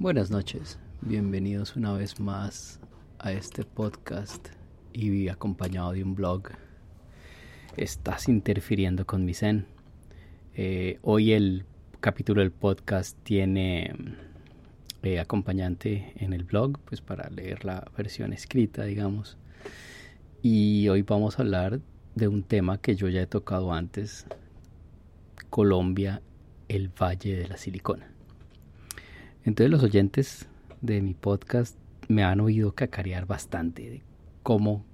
Buenas noches, bienvenidos una vez más a este podcast y acompañado de un blog. Estás interfiriendo con mi zen. Eh, hoy el capítulo del podcast tiene eh, acompañante en el blog, pues para leer la versión escrita, digamos. Y hoy vamos a hablar de un tema que yo ya he tocado antes, Colombia, el Valle de la Silicona. Entonces los oyentes de mi podcast me han oído cacarear bastante de cómo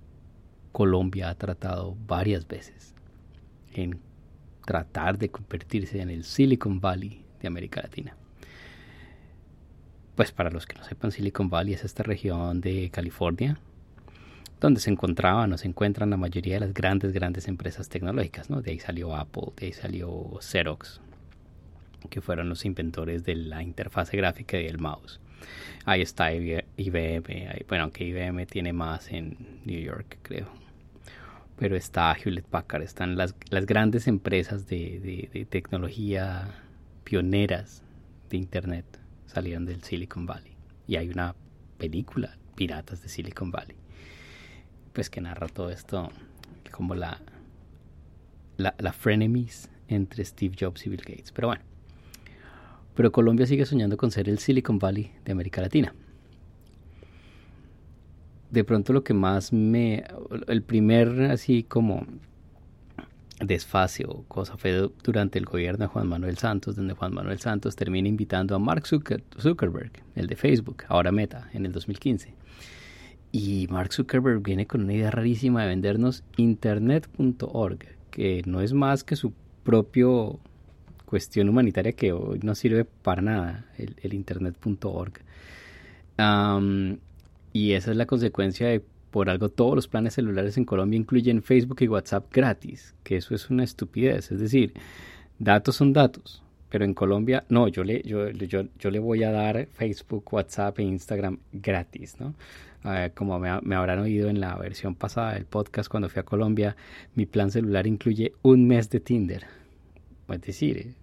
Colombia ha tratado varias veces en tratar de convertirse en el Silicon Valley de América Latina. Pues para los que no sepan, Silicon Valley es esta región de California donde se encontraban o se encuentran la mayoría de las grandes, grandes empresas tecnológicas, ¿no? De ahí salió Apple, de ahí salió Xerox, que fueron los inventores de la interfase gráfica y el mouse. Ahí está IBM, bueno, aunque IBM tiene más en New York, creo. Pero está Hewlett Packard, están las, las grandes empresas de, de, tecnología pioneras de Internet salieron del Silicon Valley. Y hay una película, Piratas de Silicon Valley, pues que narra todo esto como la, la, la frenemies entre Steve Jobs y Bill Gates. Pero bueno, pero Colombia sigue soñando con ser el Silicon Valley de América Latina. De pronto lo que más me... El primer así como desfase o cosa fue durante el gobierno de Juan Manuel Santos, donde Juan Manuel Santos termina invitando a Mark Zuckerberg, el de Facebook, ahora Meta, en el 2015. Y Mark Zuckerberg viene con una idea rarísima de vendernos internet.org, que no es más que su propio cuestión humanitaria que hoy no sirve para nada, el, internet.org. y esa es la consecuencia de, por algo, todos los planes celulares en Colombia incluyen Facebook y WhatsApp gratis, que eso es una estupidez. Es decir, datos son datos, pero en Colombia, no, yo le, yo, yo, yo le voy a dar Facebook, WhatsApp e Instagram gratis, ¿no? como me, me, habrán oído en la versión pasada del podcast cuando fui a Colombia, mi plan celular incluye un mes de Tinder. Es decir,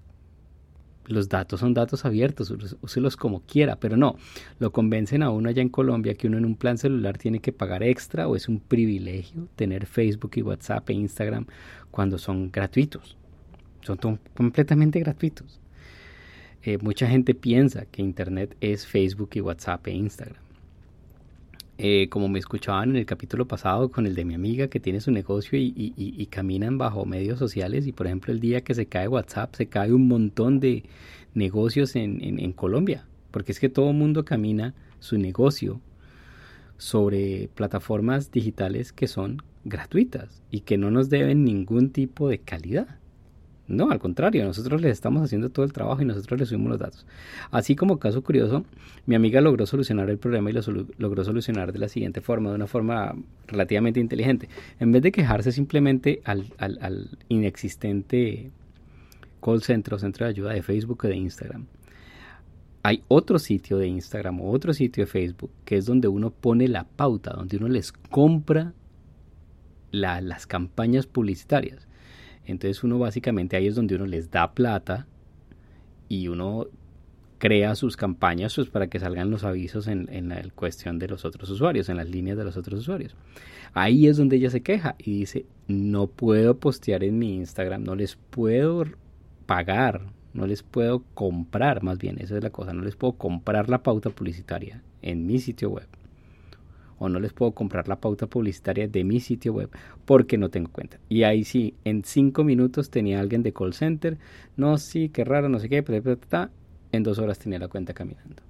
los datos son datos abiertos, úselos como quiera, pero no, lo convencen a uno allá en Colombia que uno en un plan celular tiene que pagar extra o es un privilegio tener Facebook y WhatsApp e Instagram cuando son gratuitos, son completamente gratuitos. Eh, mucha gente piensa que Internet es Facebook y WhatsApp e Instagram. Eh, como me escuchaban en el capítulo pasado con el de mi amiga que tiene su negocio y, caminan bajo medios sociales y por ejemplo el día que se cae WhatsApp se cae un montón de negocios en, Colombia porque es que todo el mundo camina su negocio sobre plataformas digitales que son gratuitas y que no nos deben ningún tipo de calidad. No, al contrario, nosotros les estamos haciendo todo el trabajo y nosotros les subimos los datos. Así como caso curioso, mi amiga logró solucionar el problema y lo logró solucionar de la siguiente forma, de una forma relativamente inteligente. En vez de quejarse simplemente al, inexistente call center o centro de ayuda de Facebook o de Instagram, hay otro sitio de Instagram o otro sitio de Facebook que es donde uno pone la pauta, donde uno les compra las campañas publicitarias. Entonces uno básicamente ahí es donde uno les da plata y uno crea sus campañas pues, para que salgan los avisos en, en, la cuestión de los otros usuarios, en las líneas de los otros usuarios. Ahí es donde ella se queja y dice, no puedo postear en mi Instagram, no les puedo pagar, no les puedo comprar, más bien, esa es la cosa, no les puedo comprar la pauta publicitaria en mi sitio web o no les puedo comprar la pauta publicitaria de mi sitio web porque no tengo cuenta. Y ahí sí, en cinco minutos tenía alguien de call center, no, sí, qué raro, no sé qué, en dos horas tenía la cuenta caminando.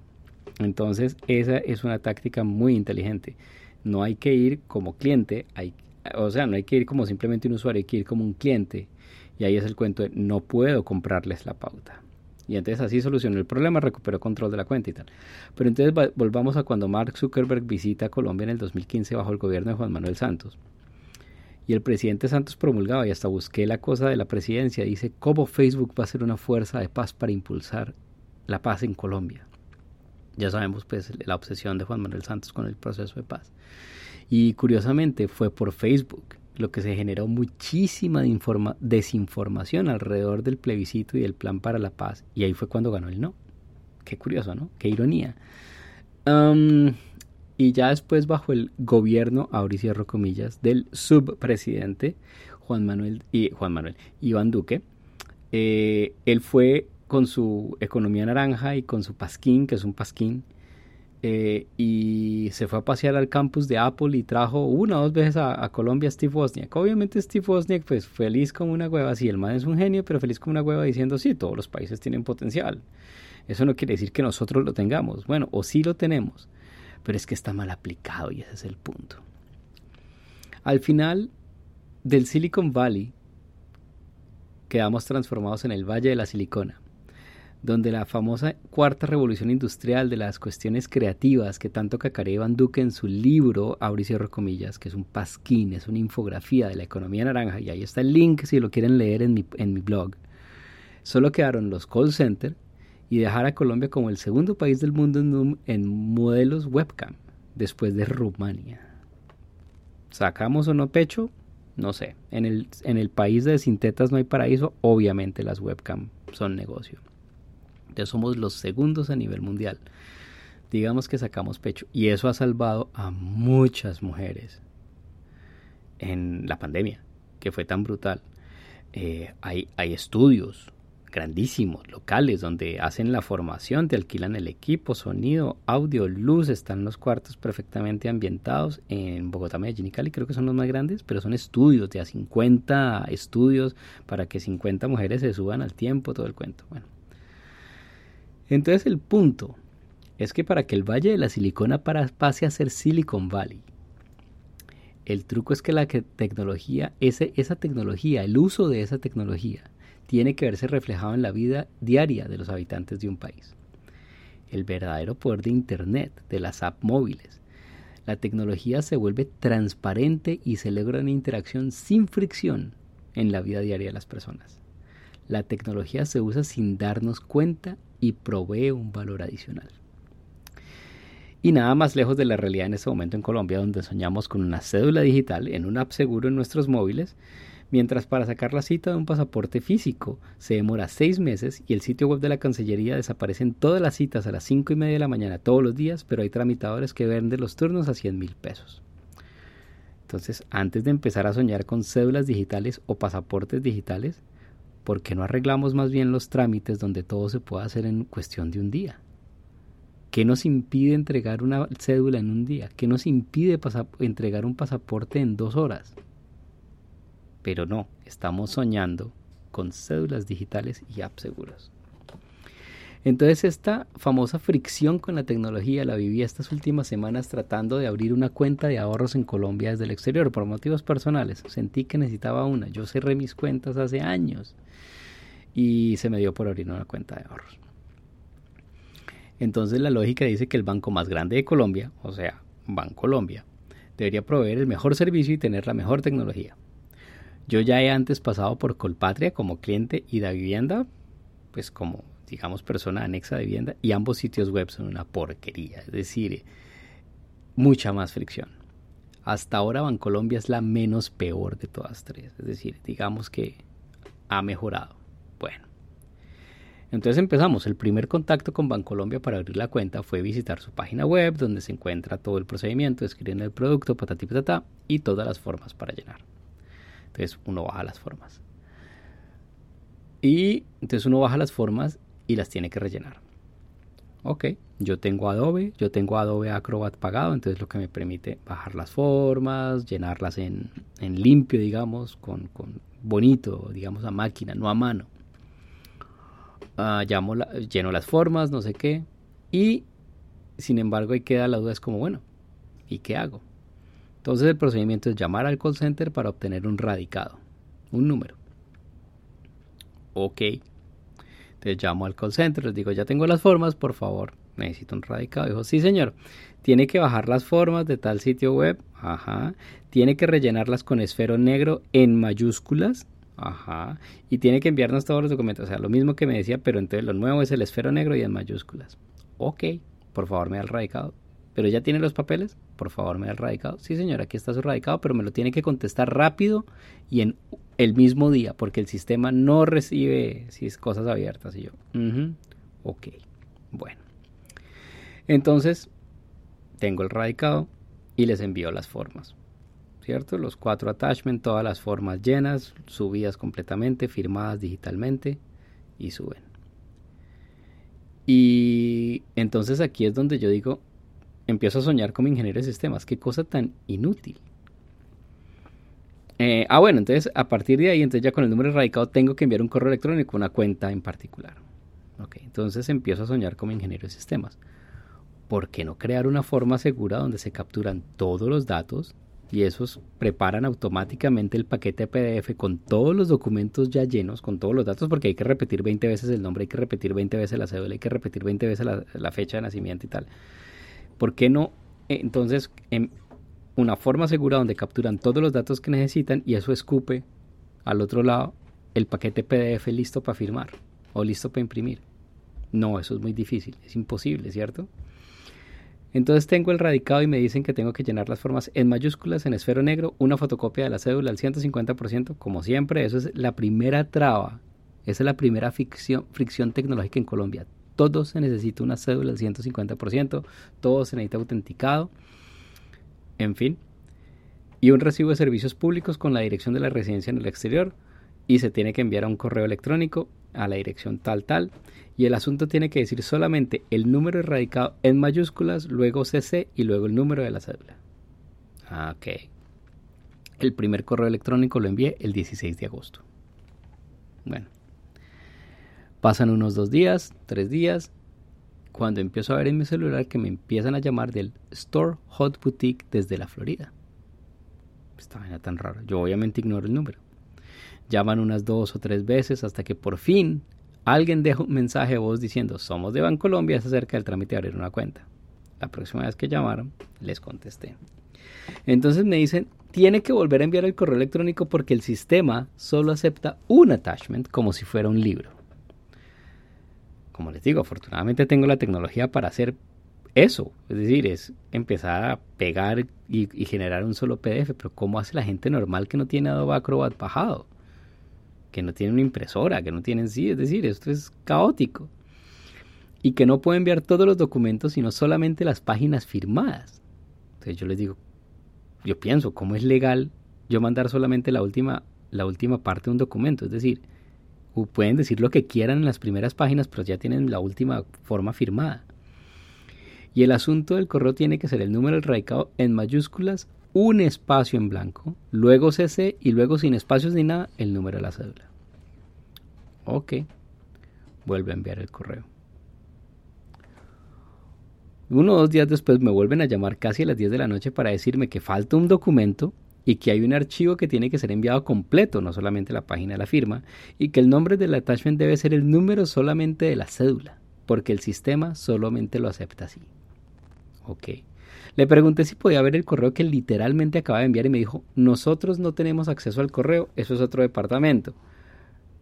Entonces, esa es una táctica muy inteligente. No hay que ir como cliente, hay, o sea, no hay que ir como simplemente un usuario, hay que ir como un cliente. Y ahí es el cuento de no puedo comprarles la pauta. Y entonces así solucionó el problema, recuperó control de la cuenta y tal. Pero entonces volvamos a cuando Mark Zuckerberg visita Colombia en el 2015 bajo el gobierno de Juan Manuel Santos. Y el presidente Santos promulgaba, y hasta busqué la cosa de la presidencia, dice, ¿cómo Facebook va a ser una fuerza de paz para impulsar la paz en Colombia? Ya sabemos pues la obsesión de Juan Manuel Santos con el proceso de paz. Y curiosamente fue por Facebook lo que se generó muchísima desinformación alrededor del plebiscito y del plan para la paz. Y ahí fue cuando ganó el no. Qué curioso, ¿no? Qué ironía. y ya después bajo el gobierno, ahora comillas, del subpresidente Juan Manuel, y, Juan Manuel Iván Duque, eh, él fue con su economía naranja y con su pasquín, que es un pasquín, eh, y se fue a pasear al campus de Apple y trajo una o dos veces a, Colombia Steve Wozniak. Obviamente Steve Wozniak, pues feliz como una hueva, sí, el man es un genio, pero feliz como una hueva diciendo, sí, todos los países tienen potencial. Eso no quiere decir que nosotros lo tengamos. Bueno, o sí lo tenemos, pero es que está mal aplicado y ese es el punto. Al final del Silicon Valley, quedamos transformados en el Valle de la Silicona donde la famosa cuarta revolución industrial de las cuestiones creativas que tanto cacaré Van Duque en su libro, comillas, que es un pasquín, es una infografía de la economía naranja, y ahí está el link si lo quieren leer en mi, en mi blog. Solo quedaron los call centers y dejar a Colombia como el segundo país del mundo en, en modelos webcam, después de Rumania. ¿Sacamos o no pecho? No sé. En el, en el país de Sintetas no hay paraíso, obviamente las webcam son negocio somos los segundos a nivel mundial. Digamos que sacamos pecho. Y eso ha salvado a muchas mujeres en la pandemia, que fue tan brutal. Eh, hay, estudios grandísimos, locales, donde hacen la formación, te alquilan el equipo, sonido, audio, luz, están los cuartos perfectamente ambientados en Bogotá, Medellín y Cali, creo que son los más grandes, pero son estudios de a 50 estudios para que 50 mujeres se suban al tiempo, todo el cuento. Bueno, entonces el punto es que para que el Valle de la Silicona pase a ser Silicon Valley, el truco es que la tecnología, esa tecnología, el uso de esa tecnología, tiene que verse reflejado en la vida diaria de los habitantes de un país. El verdadero poder de Internet, de las apps móviles. La tecnología se vuelve transparente y se logra una interacción sin fricción en la vida diaria de las personas. La tecnología se usa sin darnos cuenta y provee un valor adicional. Y nada más lejos de la realidad en este momento en Colombia, donde soñamos con una cédula digital en un app seguro en nuestros móviles, mientras para sacar la cita de un pasaporte físico se demora seis meses y el sitio web de la Cancillería desaparecen todas las citas a las cinco y media de la mañana todos los días, pero hay tramitadores que venden los turnos a 100 mil pesos. Entonces, antes de empezar a soñar con cédulas digitales o pasaportes digitales, ¿por qué no arreglamos más bien los trámites donde todo se pueda hacer en cuestión de un día? ¿Qué nos impide entregar una cédula en un día? ¿Qué nos impide entregar un pasaporte en dos horas? Pero no, estamos soñando con cédulas digitales y apps seguros. Entonces esta famosa fricción con la tecnología la viví estas últimas semanas tratando de abrir una cuenta de ahorros en Colombia desde el exterior por motivos personales. Sentí que necesitaba una. Yo cerré mis cuentas hace años y se me dio por abrir una cuenta de ahorros. Entonces la lógica dice que el banco más grande de Colombia, o sea, Bancolombia, debería proveer el mejor servicio y tener la mejor tecnología. Yo ya he antes pasado por Colpatria como cliente y da vivienda, pues como digamos persona anexa de vivienda, y ambos sitios web son una porquería, es decir, mucha más fricción. Hasta ahora Bancolombia es la menos peor de todas tres, es decir, digamos que ha mejorado. Bueno, entonces empezamos. El primer contacto con Bancolombia para abrir la cuenta fue visitar su página web, donde se encuentra todo el procedimiento, escribir el producto, patati patata, y todas las formas para llenar. Entonces uno baja las formas. Y entonces uno baja las formas y las tiene que rellenar. Ok, yo tengo Adobe, yo tengo Adobe Acrobat pagado, entonces lo que me permite bajar las formas, llenarlas en, limpio, digamos, con, con bonito, digamos, a máquina, no a mano. Ah, lleno las formas, no sé qué, y sin embargo ahí queda la duda, es como, bueno, ¿y qué hago? Entonces el procedimiento es llamar al call center para obtener un radicado, un número. Ok. Entonces llamo al call center, les digo, ya tengo las formas, por favor, necesito un radicado. Dijo, sí señor, tiene que bajar las formas de tal sitio web, ajá, tiene que rellenarlas con esfero negro en mayúsculas, Ajá. Y tiene que enviarnos todos los documentos. O sea, lo mismo que me decía, pero entonces lo nuevo es el esfero negro y en mayúsculas. Ok, por favor me da el radicado. ¿Pero ya tiene los papeles? Por favor me da el radicado. Sí, señor, aquí está su radicado, pero me lo tiene que contestar rápido y en el mismo día, porque el sistema no recibe si es cosas abiertas. Y yo, ok, Bueno. Entonces, tengo el radicado y les envío las formas. ¿Cierto? Los cuatro attachments, todas las formas llenas, subidas completamente, firmadas digitalmente y suben. Y entonces aquí es donde yo digo, empiezo a soñar como ingeniero de sistemas. Qué cosa tan inútil. Eh, ah, bueno, entonces a partir de ahí, entonces ya con el número radicado tengo que enviar un correo electrónico, una cuenta en particular. Entonces empiezo a soñar como ingeniero de sistemas. ¿Por qué no crear una forma segura donde se capturan todos los datos y esos preparan automáticamente el paquete PDF con todos los documentos ya llenos, con todos los datos, porque hay que repetir 20 veces el nombre, hay que repetir 20 veces la cédula, hay que repetir 20 veces la, la fecha de nacimiento y tal. ¿Por qué no? Entonces, en una forma segura donde capturan todos los datos que necesitan y eso escupe al otro lado el paquete PDF listo para firmar o listo para imprimir. No, eso es muy difícil, es imposible, ¿cierto? Entonces tengo el radicado y me dicen que tengo que llenar las formas en mayúsculas, en esfero negro, una fotocopia de la cédula al 150%, como siempre, eso es la primera traba, esa es la primera fricción tecnológica en Colombia. Todo se necesita una cédula al 150%, todo se necesita autenticado, en fin. Y un recibo de servicios públicos con la dirección de la residencia en el exterior y se tiene que enviar a un correo electrónico a la dirección tal tal y el asunto tiene que decir solamente el número erradicado en mayúsculas, luego CC y luego el número de la cédula. Ah, ok. El primer correo electrónico lo envié el 16 de agosto. Bueno. Pasan unos dos días, tres días, cuando empiezo a ver en mi celular que me empiezan a llamar del Store Hot Boutique desde la Florida. Esta vaina tan rara. Yo obviamente ignoro el número. Llaman unas dos o tres veces hasta que por fin alguien deja un mensaje de voz diciendo somos de Bancolombia, es acerca del trámite de abrir una cuenta. La próxima vez que llamaron, les contesté. Entonces me dicen, tiene que volver a enviar el correo electrónico porque el sistema solo acepta un attachment como si fuera un libro. Como les digo, afortunadamente tengo la tecnología para hacer eso. Es decir, es empezar a pegar y, y generar un solo PDF. Pero ¿cómo hace la gente normal que no tiene Adobe Acrobat bajado? que no tienen una impresora, que no tienen sí, es decir, esto es caótico. Y que no puede enviar todos los documentos, sino solamente las páginas firmadas. Entonces yo les digo, yo pienso, ¿cómo es legal yo mandar solamente la última, la última parte de un documento? Es decir, pueden decir lo que quieran en las primeras páginas, pero ya tienen la última forma firmada. Y el asunto del correo tiene que ser el número del radicado en mayúsculas un espacio en blanco, luego CC y luego sin espacios ni nada el número de la cédula. Ok, vuelve a enviar el correo. Uno o dos días después me vuelven a llamar casi a las 10 de la noche para decirme que falta un documento y que hay un archivo que tiene que ser enviado completo, no solamente la página de la firma, y que el nombre del attachment debe ser el número solamente de la cédula, porque el sistema solamente lo acepta así. Ok. Le pregunté si podía ver el correo que literalmente acaba de enviar y me dijo, nosotros no tenemos acceso al correo, eso es otro departamento.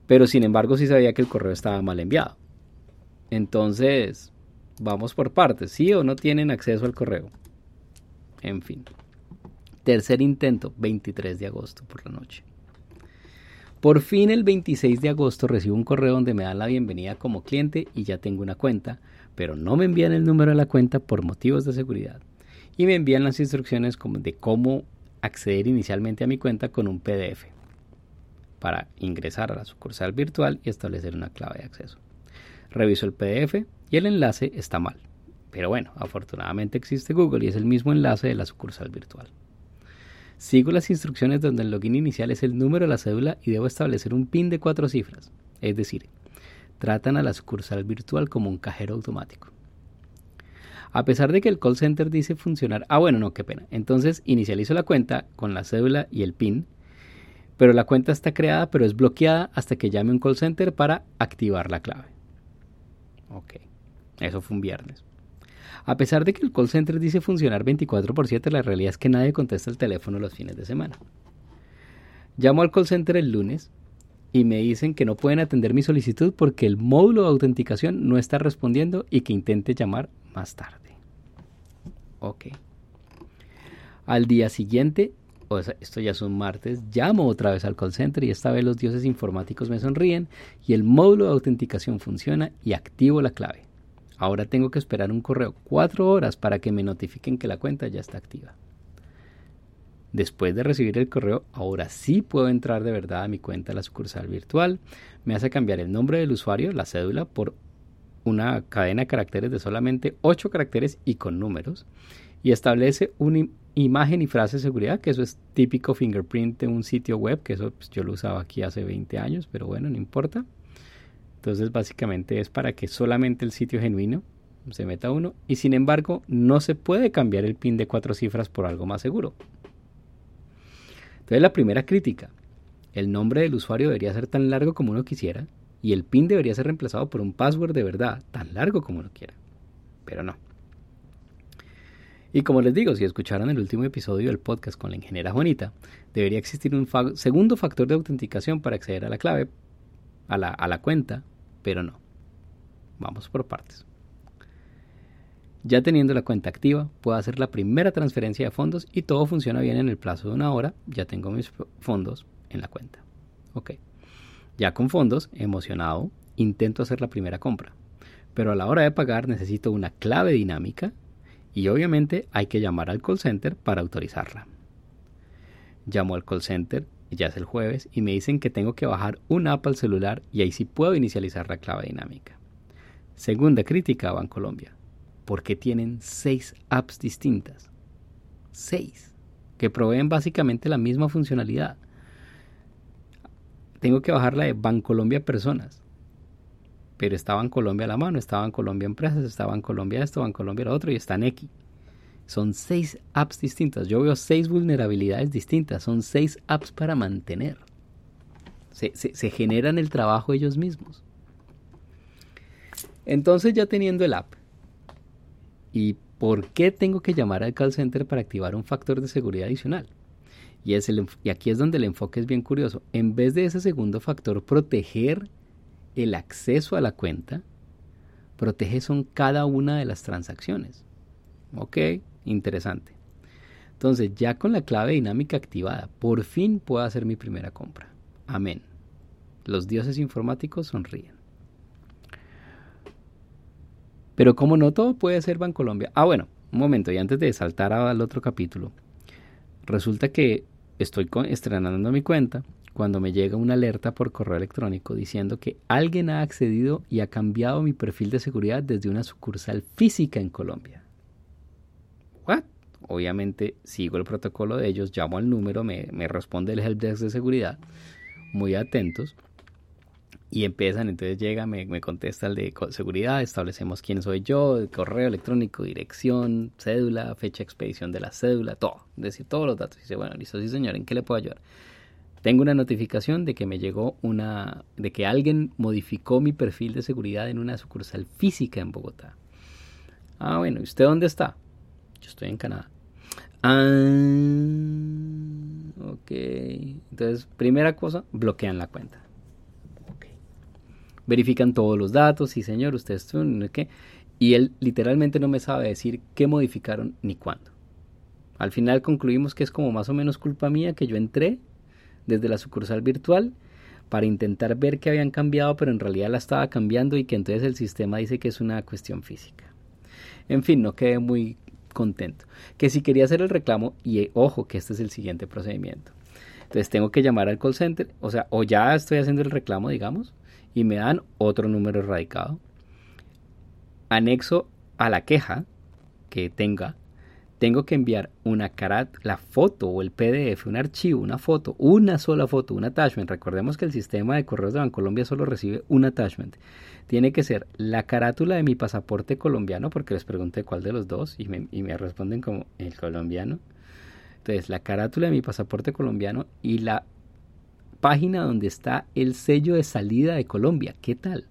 Pero sin embargo sí sabía que el correo estaba mal enviado. Entonces, vamos por partes, ¿sí o no tienen acceso al correo? En fin. Tercer intento, 23 de agosto por la noche. Por fin el 26 de agosto recibo un correo donde me dan la bienvenida como cliente y ya tengo una cuenta, pero no me envían el número de la cuenta por motivos de seguridad y me envían las instrucciones de cómo acceder inicialmente a mi cuenta con un PDF para ingresar a la sucursal virtual y establecer una clave de acceso. Reviso el PDF y el enlace está mal. Pero bueno, afortunadamente existe Google y es el mismo enlace de la sucursal virtual. Sigo las instrucciones donde el login inicial es el número de la cédula y debo establecer un PIN de cuatro cifras. Es decir, tratan a la sucursal virtual como un cajero automático. A pesar de que el call center dice funcionar, ah bueno, no, qué pena. Entonces inicializo la cuenta con la cédula y el PIN, pero la cuenta está creada pero es bloqueada hasta que llame un call center para activar la clave. Ok, eso fue un viernes. A pesar de que el call center dice funcionar 24 por 7, la realidad es que nadie contesta el teléfono los fines de semana. Llamo al call center el lunes y me dicen que no pueden atender mi solicitud porque el módulo de autenticación no está respondiendo y que intente llamar más tarde. Ok. Al día siguiente, o esto ya es un martes, llamo otra vez al call center y esta vez los dioses informáticos me sonríen y el módulo de autenticación funciona y activo la clave. Ahora tengo que esperar un correo cuatro horas para que me notifiquen que la cuenta ya está activa. Después de recibir el correo, ahora sí puedo entrar de verdad a mi cuenta la sucursal virtual. Me hace cambiar el nombre del usuario, la cédula, por una cadena de caracteres de solamente 8 caracteres y con números. Y establece una imagen y frase de seguridad, que eso es típico fingerprint de un sitio web, que eso pues, yo lo usaba aquí hace 20 años, pero bueno, no importa. Entonces básicamente es para que solamente el sitio genuino se meta uno y sin embargo no se puede cambiar el pin de cuatro cifras por algo más seguro. Entonces la primera crítica, el nombre del usuario debería ser tan largo como uno quisiera y el PIN debería ser reemplazado por un password de verdad tan largo como uno quiera. Pero no. Y como les digo, si escucharon el último episodio del podcast con la ingeniera Juanita, debería existir un segundo factor de autenticación para acceder a la clave, a la, a la cuenta, pero no. Vamos por partes. Ya teniendo la cuenta activa, puedo hacer la primera transferencia de fondos y todo funciona bien en el plazo de una hora. Ya tengo mis fondos en la cuenta. Ok. Ya con fondos, emocionado, intento hacer la primera compra. Pero a la hora de pagar necesito una clave dinámica y obviamente hay que llamar al call center para autorizarla. Llamo al call center, ya es el jueves, y me dicen que tengo que bajar una app al celular y ahí sí puedo inicializar la clave dinámica. Segunda crítica a Bancolombia porque tienen seis apps distintas. Seis. Que proveen básicamente la misma funcionalidad. Tengo que bajar la de Bancolombia Personas. Pero estaba en Colombia a la mano, estaba en Colombia Empresas, estaba en Colombia esto, en Colombia lo otro y está en X. Son seis apps distintas. Yo veo seis vulnerabilidades distintas. Son seis apps para mantener. Se, se generan el trabajo ellos mismos. Entonces ya teniendo el app, ¿Y por qué tengo que llamar al call center para activar un factor de seguridad adicional? Y, es el, y aquí es donde el enfoque es bien curioso. En vez de ese segundo factor proteger el acceso a la cuenta, protege son cada una de las transacciones. Ok, interesante. Entonces, ya con la clave dinámica activada, por fin puedo hacer mi primera compra. Amén. Los dioses informáticos sonríen. Pero como no todo puede ser Bancolombia. Ah, bueno, un momento, y antes de saltar al otro capítulo, resulta que estoy estrenando mi cuenta cuando me llega una alerta por correo electrónico diciendo que alguien ha accedido y ha cambiado mi perfil de seguridad desde una sucursal física en Colombia. Obviamente sigo el protocolo de ellos, llamo al número, me, me responde el helpdesk de seguridad, muy atentos y empiezan, entonces llega, me, me, contesta el de seguridad, establecemos quién soy yo, correo electrónico, dirección, cédula, fecha de expedición de la cédula, todo, decir, todos los datos. Y dice, bueno, listo, sí señor, ¿en qué le puedo ayudar? Tengo una notificación de que me llegó una, de que alguien modificó mi perfil de seguridad en una sucursal física en Bogotá. Ah, bueno, ¿y usted dónde está? Yo estoy en Canadá. Ah, ok. Entonces, primera cosa, bloquean la cuenta verifican todos los datos, sí señor, usted es ¿qué? Y él literalmente no me sabe decir qué modificaron ni cuándo. Al final concluimos que es como más o menos culpa mía que yo entré desde la sucursal virtual para intentar ver qué habían cambiado, pero en realidad la estaba cambiando y que entonces el sistema dice que es una cuestión física. En fin, no quedé muy contento. Que si quería hacer el reclamo, y ojo que este es el siguiente procedimiento. Entonces tengo que llamar al call center, o sea, o ya estoy haciendo el reclamo, digamos, y me dan otro número erradicado. Anexo a la queja que tenga, tengo que enviar una carat, la foto o el PDF, un archivo, una foto, una sola foto, un attachment. Recordemos que el sistema de correos de Bancolombia solo recibe un attachment. Tiene que ser la carátula de mi pasaporte colombiano, porque les pregunté cuál de los dos y me, y me responden como el colombiano. Entonces, la carátula de mi pasaporte colombiano y la página donde está el sello de salida de Colombia. ¿Qué tal?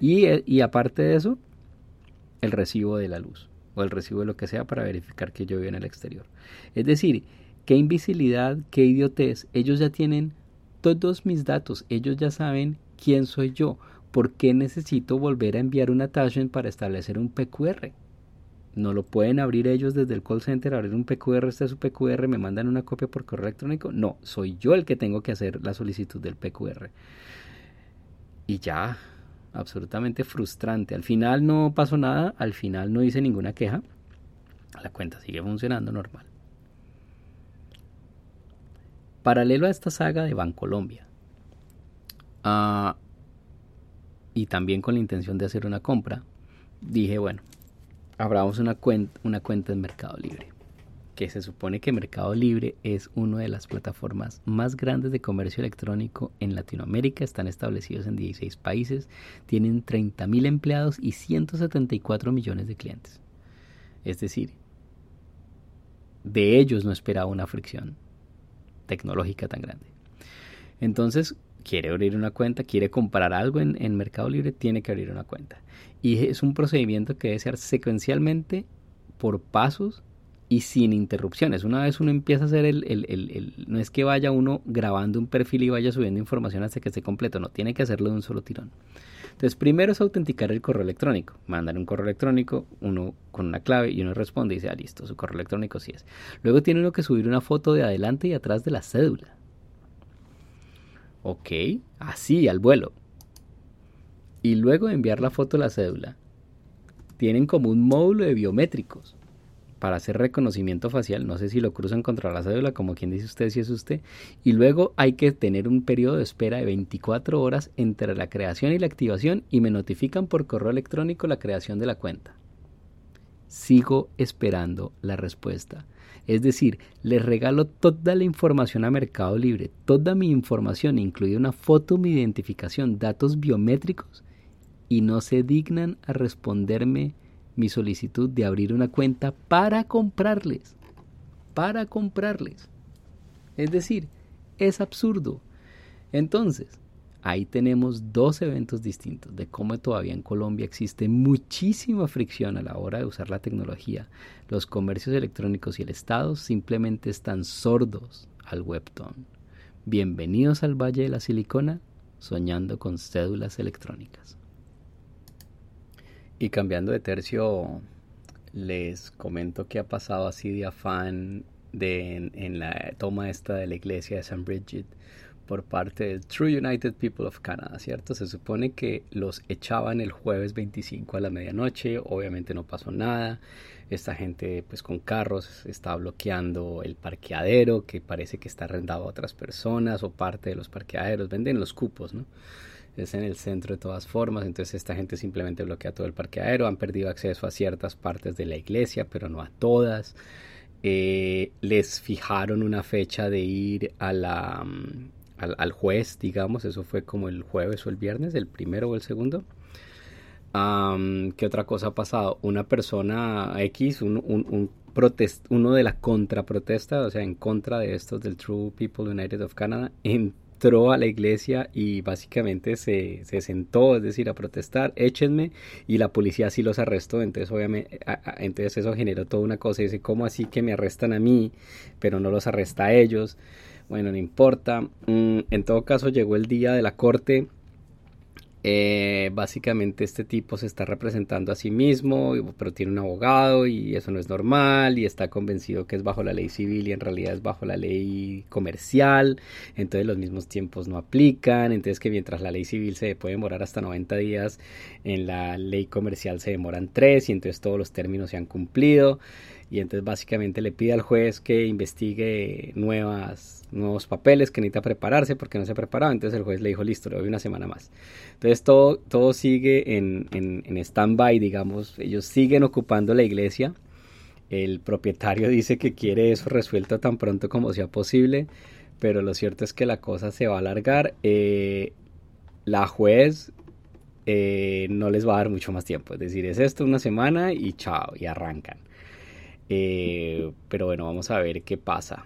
Y, eh, y, aparte de eso, el recibo de la luz o el recibo de lo que sea para verificar que yo vivo en el exterior. Es decir, qué invisibilidad, qué idiotez. Ellos ya tienen todos mis datos, ellos ya saben quién soy yo. ¿Por qué necesito volver a enviar un attachment para establecer un PQR? no lo pueden abrir ellos desde el call center, abrir un PQR, este es su PQR, me mandan una copia por correo electrónico. No, soy yo el que tengo que hacer la solicitud del PQR. Y ya, absolutamente frustrante. Al final no pasó nada, al final no hice ninguna queja. La cuenta sigue funcionando normal. Paralelo a esta saga de Bancolombia, uh, y también con la intención de hacer una compra, dije, bueno, abramos una cuenta, una cuenta en Mercado Libre que se supone que Mercado Libre es una de las plataformas más grandes de comercio electrónico en Latinoamérica, están establecidos en 16 países, tienen 30.000 empleados y 174 millones de clientes. Es decir, de ellos no esperaba una fricción tecnológica tan grande. Entonces, quiere abrir una cuenta, quiere comprar algo en, en Mercado Libre, tiene que abrir una cuenta. Y es un procedimiento que debe ser secuencialmente por pasos y sin interrupciones. Una vez uno empieza a hacer el, el, el, no es que vaya uno grabando un perfil y vaya subiendo información hasta que esté completo, no, tiene que hacerlo de un solo tirón. Entonces, primero es autenticar el correo electrónico. Mandan un correo electrónico, uno con una clave y uno responde y dice, ah, listo, su correo electrónico sí es. Luego tiene uno que subir una foto de adelante y atrás de la cédula. Ok, así, al vuelo. Y luego enviar la foto de la cédula. Tienen como un módulo de biométricos para hacer reconocimiento facial, no sé si lo cruzan contra la cédula, como quien dice usted si es usted, y luego hay que tener un periodo de espera de 24 horas entre la creación y la activación y me notifican por correo electrónico la creación de la cuenta. Sigo esperando la respuesta. Es decir, les regalo toda la información a Mercado Libre, toda mi información, incluida una foto, mi identificación, datos biométricos, y no se dignan a responderme mi solicitud de abrir una cuenta para comprarles. Para comprarles. Es decir, es absurdo. Entonces, ahí tenemos dos eventos distintos de cómo todavía en Colombia existe muchísima fricción a la hora de usar la tecnología. Los comercios electrónicos y el Estado simplemente están sordos al webton. Bienvenidos al Valle de la Silicona, soñando con cédulas electrónicas. Y cambiando de tercio, les comento qué ha pasado así de afán de, en, la toma esta de la iglesia de St. Bridget por parte del True United People of Canada, ¿cierto? Se supone que los echaban el jueves 25 a la medianoche, obviamente no pasó nada, esta gente pues con carros está bloqueando el parqueadero que parece que está arrendado a otras personas o parte de los parqueaderos, venden los cupos, ¿no? es en el centro de todas formas, entonces esta gente simplemente bloquea todo el parque aéreo, han perdido acceso a ciertas partes de la iglesia, pero no a todas. Eh, les fijaron una fecha de ir a la, al, juez, digamos, eso fue como el jueves o el viernes, el primero o el segundo. ¿Qué otra cosa ha pasado? Una persona X, un, un, protest, uno de la contraprotesta, o sea, en contra de estos del True People United of Canada, en entró a la iglesia y básicamente se, se, sentó, es decir, a protestar, échenme, y la policía sí los arrestó, entonces obviamente, entonces eso generó toda una cosa, y dice, ¿cómo así que me arrestan a mí, pero no los arresta a ellos? Bueno, no importa, mm, en todo caso llegó el día de la corte, eh, básicamente este tipo se está representando a sí mismo, pero tiene un abogado y eso no es normal y está convencido que es bajo la ley civil y en realidad es bajo la ley comercial, entonces los mismos tiempos no aplican, entonces que mientras la ley civil se puede demorar hasta 90 días, en la ley comercial se demoran 3 y entonces todos los términos se han cumplido. Y entonces básicamente le pide al juez que investigue nuevas, nuevos papeles que necesita prepararse porque no se ha preparado, entonces el juez le dijo listo, le doy una semana más. Entonces todo, todo sigue en, en, en stand-by, digamos, ellos siguen ocupando la iglesia, el propietario dice que quiere eso resuelto tan pronto como sea posible, pero lo cierto es que la cosa se va a alargar. Eh, la juez eh, no les va a dar mucho más tiempo, es decir, es esto una semana y chao, y arrancan. Eh, pero bueno, vamos a ver qué pasa.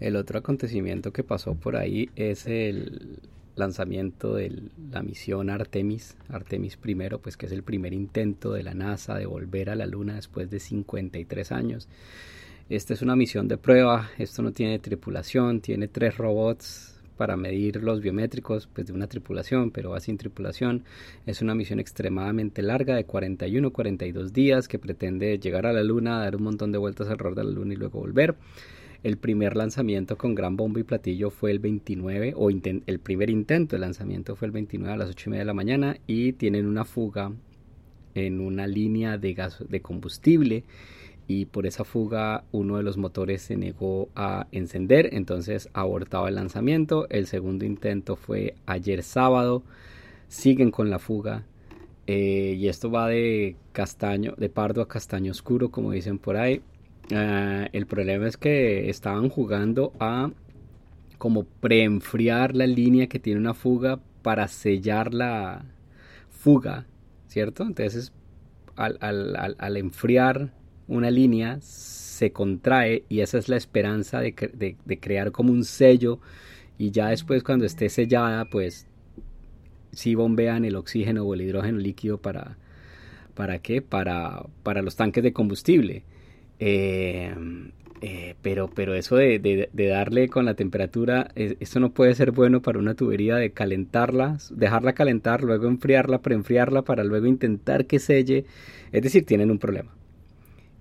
El otro acontecimiento que pasó por ahí es el lanzamiento de la misión Artemis, Artemis primero, pues que es el primer intento de la NASA de volver a la Luna después de 53 años. Esta es una misión de prueba, esto no tiene tripulación, tiene tres robots para medir los biométricos pues, de una tripulación, pero va sin tripulación. Es una misión extremadamente larga de 41-42 días que pretende llegar a la Luna, dar un montón de vueltas alrededor de la Luna y luego volver. El primer lanzamiento con gran bombo y platillo fue el 29, o el primer intento de lanzamiento fue el 29 a las 8 y media de la mañana y tienen una fuga en una línea de gas de combustible y por esa fuga uno de los motores se negó a encender, entonces abortaba el lanzamiento. El segundo intento fue ayer sábado, siguen con la fuga eh, y esto va de castaño, de pardo a castaño oscuro, como dicen por ahí. Ah, el problema es que estaban jugando a como preenfriar la línea que tiene una fuga para sellar la fuga, ¿cierto? Entonces, al, enfriar una línea, se contrae y esa es la esperanza de, crear como un sello y ya después cuando esté sellada, pues sí bombean el oxígeno o el hidrógeno líquido para, ¿para qué? Para, para los tanques de combustible. Eh, eh, pero, pero eso de, darle con la temperatura, eso no puede ser bueno para una tubería de calentarla, dejarla calentar, luego enfriarla, preenfriarla para luego intentar que selle. Es decir, tienen un problema.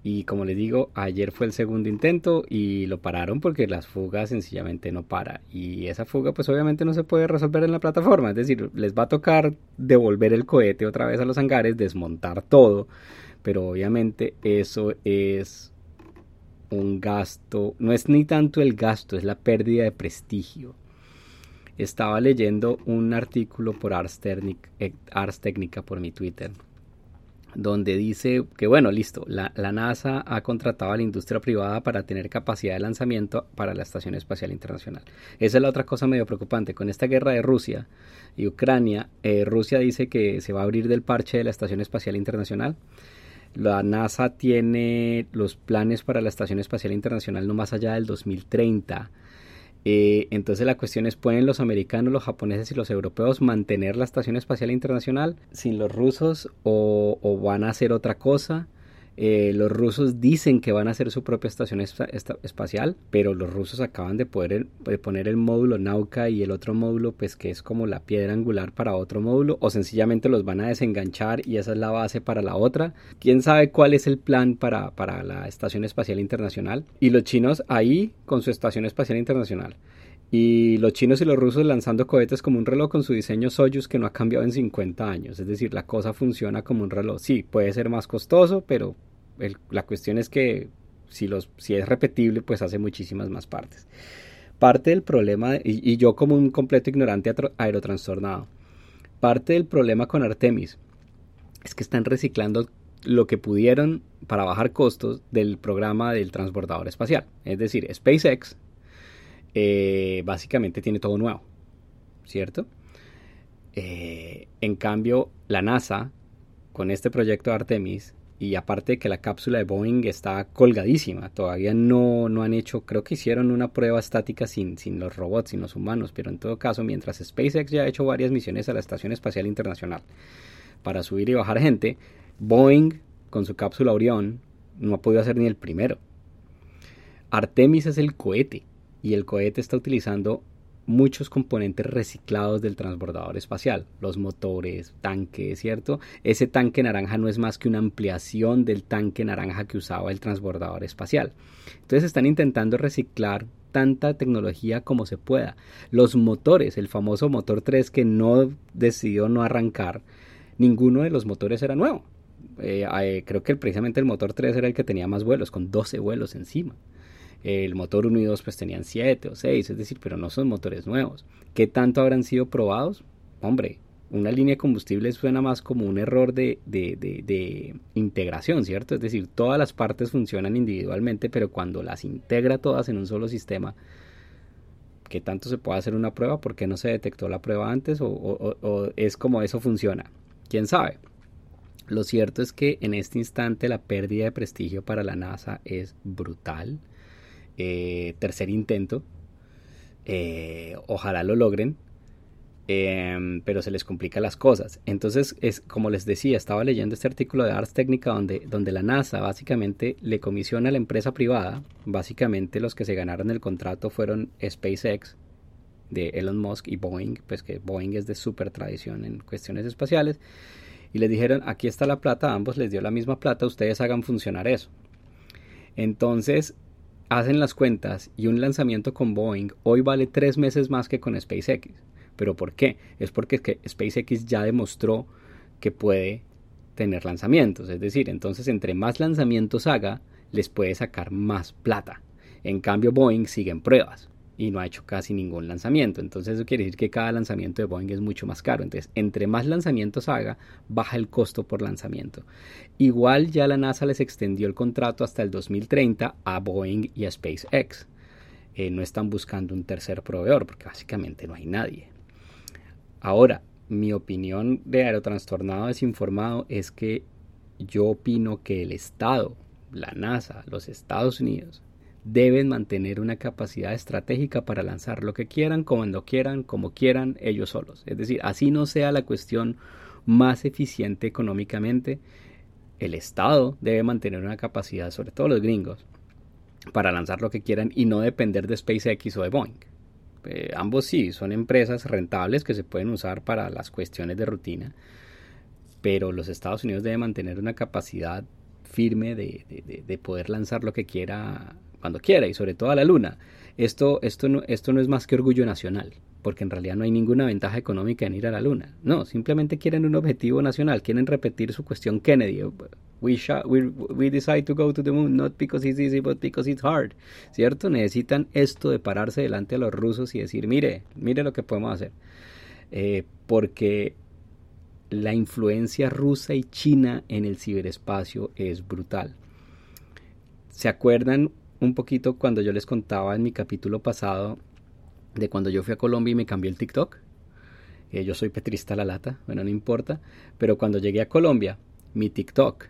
Y como les digo, ayer fue el segundo intento y lo pararon porque las fugas sencillamente no para. Y esa fuga pues obviamente no se puede resolver en la plataforma. Es decir, les va a tocar devolver el cohete otra vez a los hangares, desmontar todo pero obviamente eso es un gasto, no es ni tanto el gasto, es la pérdida de prestigio. Estaba leyendo un artículo por Ars, eh, Technica por mi Twitter, donde dice que bueno, listo, la, la, NASA ha contratado a la industria privada para tener capacidad de lanzamiento para la Estación Espacial Internacional. Esa es la otra cosa medio preocupante. Con esta guerra de Rusia y Ucrania, eh, Rusia dice que se va a abrir del parche de la Estación Espacial Internacional la NASA tiene los planes para la Estación Espacial Internacional no más allá del 2030. Eh, entonces la cuestión es, ¿pueden los americanos, los japoneses y los europeos mantener la Estación Espacial Internacional sin los rusos o, o van a hacer otra cosa? Eh, los rusos dicen que van a hacer su propia estación espacial, pero los rusos acaban de poder poner el módulo Nauka y el otro módulo, pues que es como la piedra angular para otro módulo, o sencillamente los van a desenganchar y esa es la base para la otra. Quién sabe cuál es el plan para, para la estación espacial internacional. Y los chinos ahí con su estación espacial internacional. Y los chinos y los rusos lanzando cohetes como un reloj con su diseño Soyuz que no ha cambiado en 50 años. Es decir, la cosa funciona como un reloj. Sí, puede ser más costoso, pero la cuestión es que si, los, si es repetible, pues hace muchísimas más partes. Parte del problema, y, yo como un completo ignorante aerotrastornado, parte del problema con Artemis es que están reciclando lo que pudieron para bajar costos del programa del transbordador espacial. Es decir, SpaceX eh, básicamente tiene todo nuevo, ¿cierto? Eh, en cambio, la NASA, con este proyecto de Artemis, y aparte de que la cápsula de Boeing está colgadísima, todavía no, no han hecho, creo que hicieron una prueba estática sin, sin los robots, sin los humanos, pero en todo caso, mientras SpaceX ya ha hecho varias misiones a la Estación Espacial Internacional para subir y bajar gente, Boeing con su cápsula Orión no ha podido hacer ni el primero. Artemis es el cohete y el cohete está utilizando muchos componentes reciclados del transbordador espacial, los motores, tanques, ¿cierto? Ese tanque naranja no es más que una ampliación del tanque naranja que usaba el transbordador espacial. Entonces están intentando reciclar tanta tecnología como se pueda. Los motores, el famoso motor 3 que no decidió no arrancar, ninguno de los motores era nuevo. Eh, eh, creo que precisamente el motor 3 era el que tenía más vuelos, con 12 vuelos encima. El motor 1 y 2 pues tenían 7 o 6, es decir, pero no son motores nuevos. ¿Qué tanto habrán sido probados? Hombre, una línea de combustible suena más como un error de, de, integración, ¿cierto? Es decir, todas las partes funcionan individualmente, pero cuando las integra todas en un solo sistema, ¿qué tanto se puede hacer una prueba? ¿Por qué no se detectó la prueba antes? ¿O, o es como eso funciona? ¿Quién sabe? Lo cierto es que en este instante la pérdida de prestigio para la NASA es brutal. Eh, tercer intento. Eh, ojalá lo logren. Em, pero se les complica las cosas. Entonces, es como les decía, estaba leyendo este artículo de Ars Technica donde, donde la NASA básicamente le comisiona a la empresa privada, básicamente los que se ganaron el contrato fueron SpaceX de Elon Musk y Boeing, pues que Boeing es de super tradición en cuestiones espaciales, y les dijeron, aquí está la plata, ambos les dio la misma plata, ustedes hagan funcionar eso. Entonces, hacen las cuentas y un lanzamiento con Boeing hoy vale tres meses más que con SpaceX. ¿Pero por qué? Es porque que SpaceX ya demostró que puede tener lanzamientos. Es decir, entonces entre más lanzamientos haga, les puede sacar más plata. En cambio, Boeing sigue en pruebas y no ha hecho casi ningún lanzamiento. Entonces eso quiere decir que cada lanzamiento de Boeing es mucho más caro. Entonces, entre más lanzamientos haga, baja el costo por lanzamiento. Igual ya la NASA les extendió el contrato hasta el 2030 a Boeing y a SpaceX. Eh, no están buscando un tercer proveedor porque básicamente no hay nadie. Ahora, mi opinión de aerotrastornado desinformado es que yo opino que el Estado, la NASA, los Estados Unidos, deben mantener una capacidad estratégica para lanzar lo que quieran, cuando quieran, como quieran, ellos solos. Es decir, así no sea la cuestión más eficiente económicamente, el Estado debe mantener una capacidad, sobre todo los gringos, para lanzar lo que quieran y no depender de SpaceX o de Boeing. Eh, ambos sí, son empresas rentables que se pueden usar para las cuestiones de rutina, pero los Estados Unidos deben mantener una capacidad firme de, de poder lanzar lo que quiera cuando quiera y sobre todo a la luna. Esto, esto, no, esto no es más que orgullo nacional, porque en realidad no hay ninguna ventaja económica en ir a la luna. No, simplemente quieren un objetivo nacional, quieren repetir su cuestión Kennedy. We, we, we decide to go to the moon not because it's easy, but because it's hard. ¿Cierto? Necesitan esto de pararse delante de los rusos y decir, mire, mire lo que podemos hacer. Eh, porque la influencia rusa y china en el ciberespacio es brutal. ¿Se acuerdan un poquito cuando yo les contaba en mi capítulo pasado de cuando yo fui a Colombia y me cambió el TikTok. Eh, yo soy petrista a la lata, bueno, no importa. Pero cuando llegué a Colombia, mi TikTok,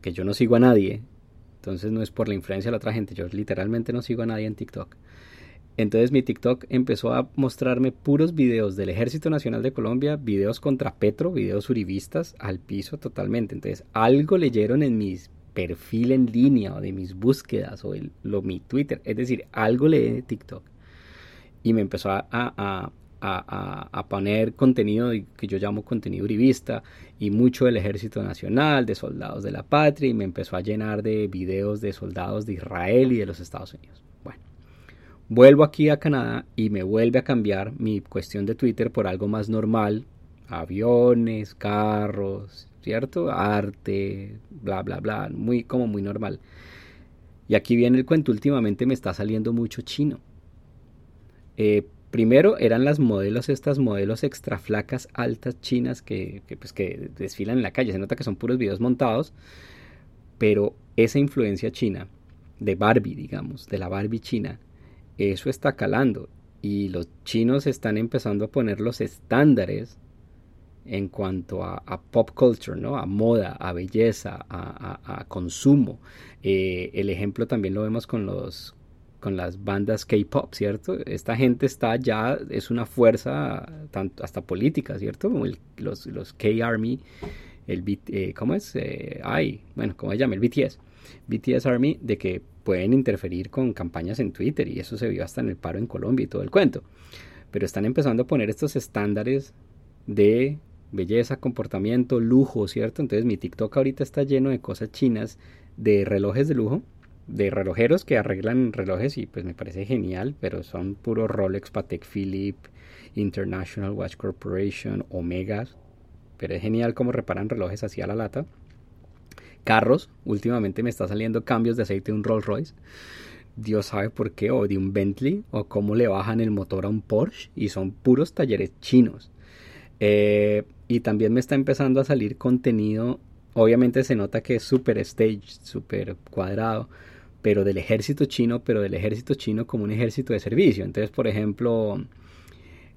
que yo no sigo a nadie, entonces no es por la influencia de la otra gente, yo literalmente no sigo a nadie en TikTok. Entonces mi TikTok empezó a mostrarme puros videos del Ejército Nacional de Colombia, videos contra Petro, videos uribistas, al piso totalmente. Entonces algo leyeron en mis perfil en línea o de mis búsquedas o el, lo, mi Twitter. Es decir, algo leí de TikTok y me empezó a, a, a, a, poner contenido que yo llamo contenido uribista y mucho del Ejército Nacional, de soldados de la patria y me empezó a llenar de videos de soldados de Israel y de los Estados Unidos. Bueno, vuelvo aquí a Canadá y me vuelve a cambiar mi cuestión de Twitter por algo más normal, aviones, carros, ¿cierto? Arte, bla, bla, bla, muy como muy normal. Y aquí viene el cuento, últimamente me está saliendo mucho chino. Eh, primero eran las modelos, estas modelos extra flacas, altas, chinas, que, que, pues, que desfilan en la calle. Se nota que son puros videos montados, pero esa influencia china, de Barbie, digamos, de la Barbie china, eso está calando. Y los chinos están empezando a poner los estándares en cuanto a, pop culture, ¿no? a moda, a belleza, a, consumo. Eh, el ejemplo también lo vemos con los con las bandas K-pop, ¿cierto? Esta gente está ya, es una fuerza tanto, hasta política, ¿cierto? Como los, los K-Army, el, eh, ¿cómo es? Eh, ay, bueno, ¿cómo se llama? El BTS. BTS Army, de que pueden interferir con campañas en Twitter y eso se vio hasta en el paro en Colombia y todo el cuento. Pero están empezando a poner estos estándares de belleza, comportamiento, lujo, ¿cierto? Entonces mi TikTok ahorita está lleno de cosas chinas, de relojes de lujo, de relojeros que arreglan relojes y pues me parece genial, pero son puro Rolex, Patek Philippe, International Watch Corporation, Omega, pero es genial cómo reparan relojes así a la lata. Carros, últimamente me está saliendo cambios de aceite de un Rolls Royce. Dios sabe por qué, o de un Bentley, o cómo le bajan el motor a un Porsche, y son puros talleres chinos. Eh, y también me está empezando a salir contenido, obviamente se nota que es super stage, super cuadrado, pero del ejército chino, pero del ejército chino como un ejército de servicio. Entonces, por ejemplo,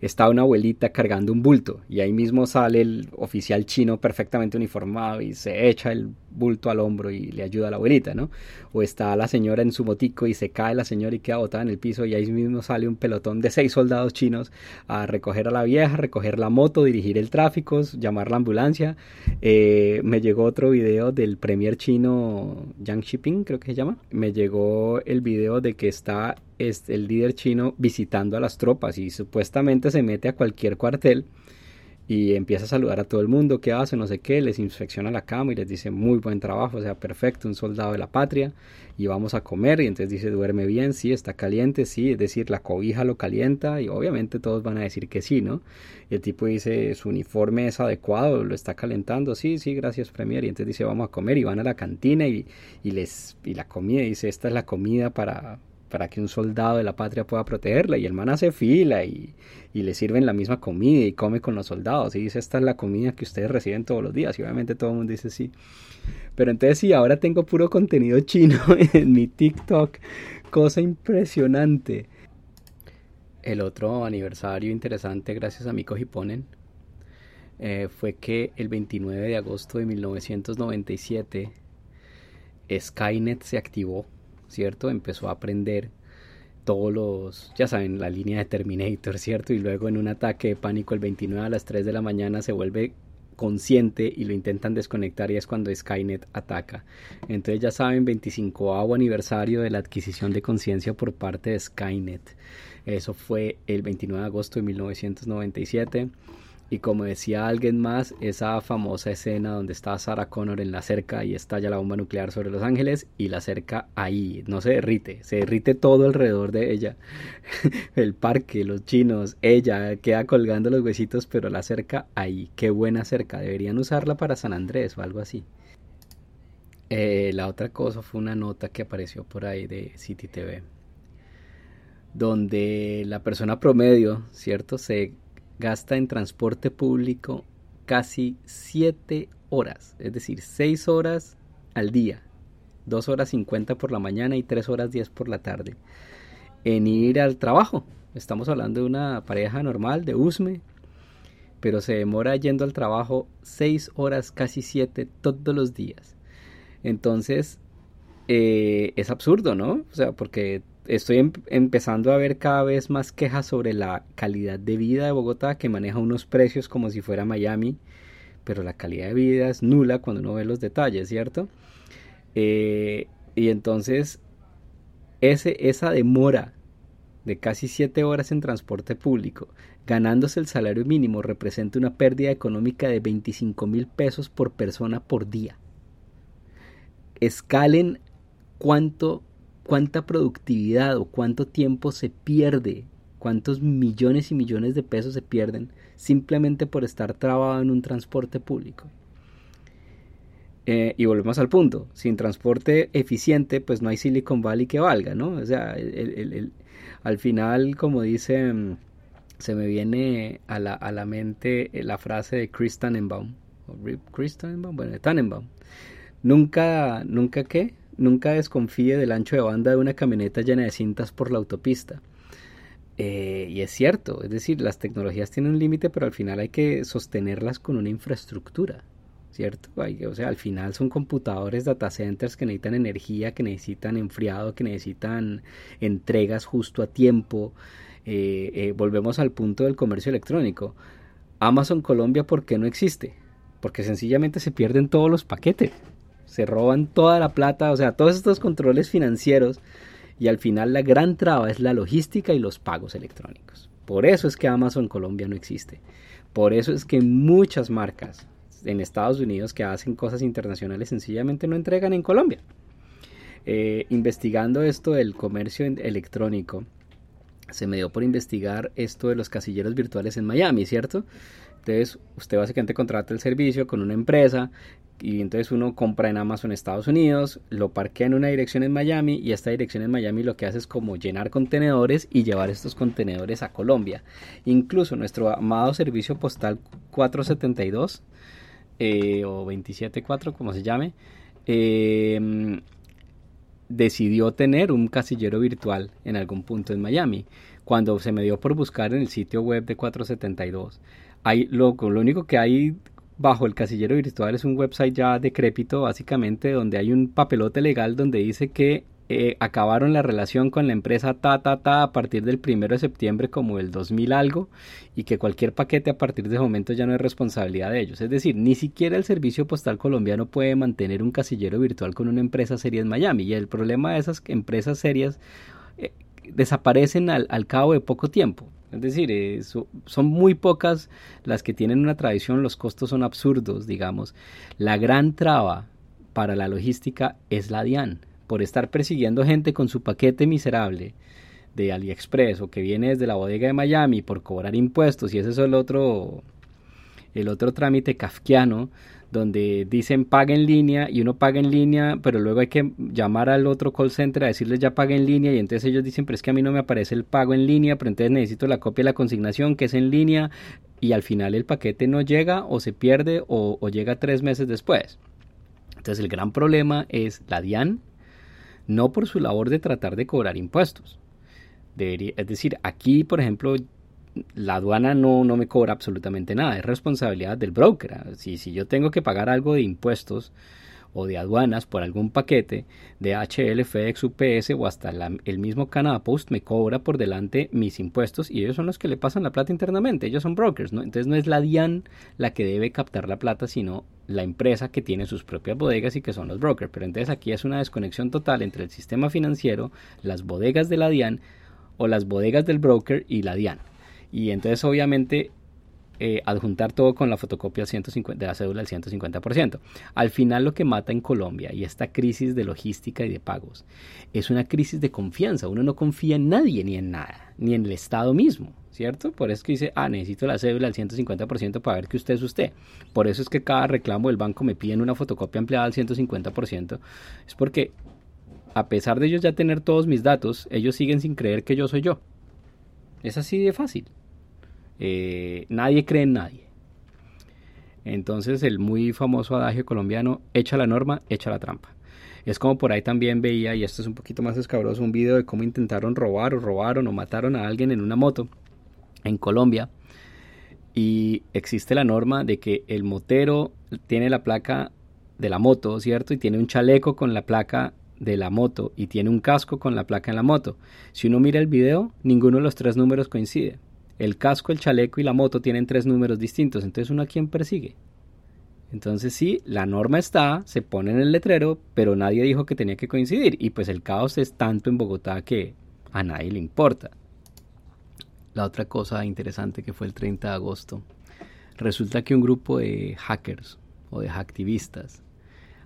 está una abuelita cargando un bulto y ahí mismo sale el oficial chino perfectamente uniformado y se echa el bulto al hombro y le ayuda a la abuelita, ¿no? O está la señora en su motico y se cae la señora y queda botada en el piso y ahí mismo sale un pelotón de seis soldados chinos a recoger a la vieja, recoger la moto, dirigir el tráfico, llamar la ambulancia. Eh, me llegó otro video del premier chino Yang Shiping, creo que se llama. Me llegó el video de que está el líder chino visitando a las tropas y supuestamente se mete a cualquier cuartel y empieza a saludar a todo el mundo, qué hace, no sé qué, les inspecciona la cama y les dice muy buen trabajo, o sea, perfecto, un soldado de la patria y vamos a comer y entonces dice duerme bien, sí, está caliente, sí, es decir, la cobija lo calienta y obviamente todos van a decir que sí, ¿no? Y el tipo dice su uniforme es adecuado, lo está calentando, sí, sí, gracias Premier y entonces dice vamos a comer y van a la cantina y, y les y la comida dice esta es la comida para para que un soldado de la patria pueda protegerla. Y el man hace fila y, le sirven la misma comida y come con los soldados. Y dice, esta es la comida que ustedes reciben todos los días. Y obviamente todo el mundo dice sí. Pero entonces sí, ahora tengo puro contenido chino en mi TikTok. Cosa impresionante. El otro aniversario interesante, gracias a Miko Hiponen, eh, fue que el 29 de agosto de 1997 Skynet se activó ¿cierto? Empezó a aprender todos los, ya saben, la línea de Terminator, ¿cierto? Y luego en un ataque de pánico el 29 a las 3 de la mañana se vuelve consciente y lo intentan desconectar y es cuando Skynet ataca. Entonces ya saben, 25 aniversario de la adquisición de conciencia por parte de Skynet. Eso fue el 29 de agosto de 1997. Y como decía alguien más, esa famosa escena donde está Sarah Connor en la cerca y estalla la bomba nuclear sobre Los Ángeles y la cerca ahí, no se derrite, se derrite todo alrededor de ella. El parque, los chinos, ella queda colgando los huesitos, pero la cerca ahí, qué buena cerca, deberían usarla para San Andrés o algo así. Eh, la otra cosa fue una nota que apareció por ahí de City TV, donde la persona promedio, ¿cierto? Se gasta en transporte público casi 7 horas, es decir, 6 horas al día, 2 horas 50 por la mañana y 3 horas 10 por la tarde, en ir al trabajo. Estamos hablando de una pareja normal de USME, pero se demora yendo al trabajo 6 horas, casi 7 todos los días. Entonces, eh, es absurdo, ¿no? O sea, porque estoy em, empezando a ver cada vez más quejas sobre la calidad de vida de Bogotá, que maneja unos precios como si fuera Miami, pero la calidad de vida es nula cuando uno ve los detalles, ¿cierto? Eh, y entonces, ese, esa demora de casi 7 horas en transporte público, ganándose el salario mínimo, representa una pérdida económica de 25 mil pesos por persona por día. Escalen cuánto cuánta productividad o cuánto tiempo se pierde, cuántos millones y millones de pesos se pierden simplemente por estar trabado en un transporte público. Eh, y volvemos al punto, sin transporte eficiente, pues no hay Silicon Valley que valga, ¿no? O sea, al final, como dice, mm, se me viene a la, a la mente la frase de Chris Tannenbaum, bueno, Tannenbaum, nunca, nunca qué, Nunca desconfíe del ancho de banda de una camioneta llena de cintas por la autopista. Eh, y es cierto, es decir, las tecnologías tienen un límite, pero al final hay que sostenerlas con una infraestructura, ¿cierto? o sea, al final son computadores, data centers que necesitan energía, que necesitan enfriado, que necesitan entregas justo a tiempo. Eh, eh, volvemos al punto del comercio electrónico. Amazon Colombia, ¿por qué no existe? Porque sencillamente se pierden todos los paquetes se roban toda la plata, o sea, todos estos controles financieros y al final la gran traba es la logística y los pagos electrónicos. Por eso es que Amazon Colombia no existe. Por eso es que muchas marcas en Estados Unidos que hacen cosas internacionales sencillamente no entregan en Colombia. Eh, investigando esto del comercio electrónico, se me dio por investigar esto de los casilleros virtuales en Miami, ¿cierto? Entonces, usted básicamente contrata el servicio con una empresa y entonces uno compra en Amazon Estados Unidos, lo parquea en una dirección en Miami y esta dirección en Miami lo que hace es como llenar contenedores y llevar estos contenedores a Colombia. Incluso nuestro amado servicio postal 472 eh, o 274 como se llame, em, decidió tener un casillero virtual en algún punto en Miami. Cuando se me dio por buscar en el sitio web de 472, hay, lo, lo único que hay bajo el casillero virtual es un website ya decrépito básicamente donde hay un papelote legal donde dice que eh, acabaron la relación con la empresa ta ta ta a partir del primero de septiembre como el 2000 algo y que cualquier paquete a partir de ese momento ya no es responsabilidad de ellos. Es decir, ni siquiera el servicio postal colombiano puede mantener un casillero virtual con una empresa seria en Miami y el problema de esas empresas serias eh, desaparecen al, al cabo de poco tiempo. Es decir, eh, son muy pocas las que tienen una tradición, los costos son absurdos, digamos. La gran traba para la logística es la DIAN, por estar persiguiendo gente con su paquete miserable de AliExpress o que viene desde la bodega de Miami por cobrar impuestos y ese es el otro el otro trámite kafkiano donde dicen paga en línea y uno paga en línea, pero luego hay que llamar al otro call center a decirles ya paga en línea y entonces ellos dicen, pero es que a mí no me aparece el pago en línea, pero entonces necesito la copia de la consignación que es en línea y al final el paquete no llega o se pierde o, o llega tres meses después. Entonces el gran problema es la DIAN, no por su labor de tratar de cobrar impuestos. Debería, es decir, aquí, por ejemplo, la aduana no, no me cobra absolutamente nada, es responsabilidad del broker. Si, si yo tengo que pagar algo de impuestos o de aduanas por algún paquete de HL, FedEx, UPS o hasta el mismo Canada Post me cobra por delante mis impuestos y ellos son los que le pasan la plata internamente, ellos son brokers, ¿no? Entonces no es la DIAN la que debe captar la plata, sino la empresa que tiene sus propias bodegas y que son los brokers. Pero entonces aquí es una desconexión total entre el sistema financiero, las bodegas de la DIAN o las bodegas del broker y la DIAN. Y entonces obviamente eh, adjuntar todo con la fotocopia 150, de la cédula del 150%. Al final lo que mata en Colombia y esta crisis de logística y de pagos es una crisis de confianza. Uno no confía en nadie ni en nada, ni en el Estado mismo, ¿cierto? Por eso es que dice, ah, necesito la cédula del 150% para ver que usted es usted. Por eso es que cada reclamo del banco me piden una fotocopia ampliada al 150%. Es porque a pesar de ellos ya tener todos mis datos, ellos siguen sin creer que yo soy yo. Es así de fácil. Eh, nadie cree en nadie. Entonces el muy famoso adagio colombiano, echa la norma, echa la trampa. Es como por ahí también veía, y esto es un poquito más escabroso, un video de cómo intentaron robar o robaron o mataron a alguien en una moto en Colombia. Y existe la norma de que el motero tiene la placa de la moto, ¿cierto? Y tiene un chaleco con la placa de la moto y tiene un casco con la placa en la moto. Si uno mira el video, ninguno de los tres números coincide. El casco, el chaleco y la moto tienen tres números distintos, entonces uno a quién persigue. Entonces sí, la norma está, se pone en el letrero, pero nadie dijo que tenía que coincidir y pues el caos es tanto en Bogotá que a nadie le importa. La otra cosa interesante que fue el 30 de agosto, resulta que un grupo de hackers o de hacktivistas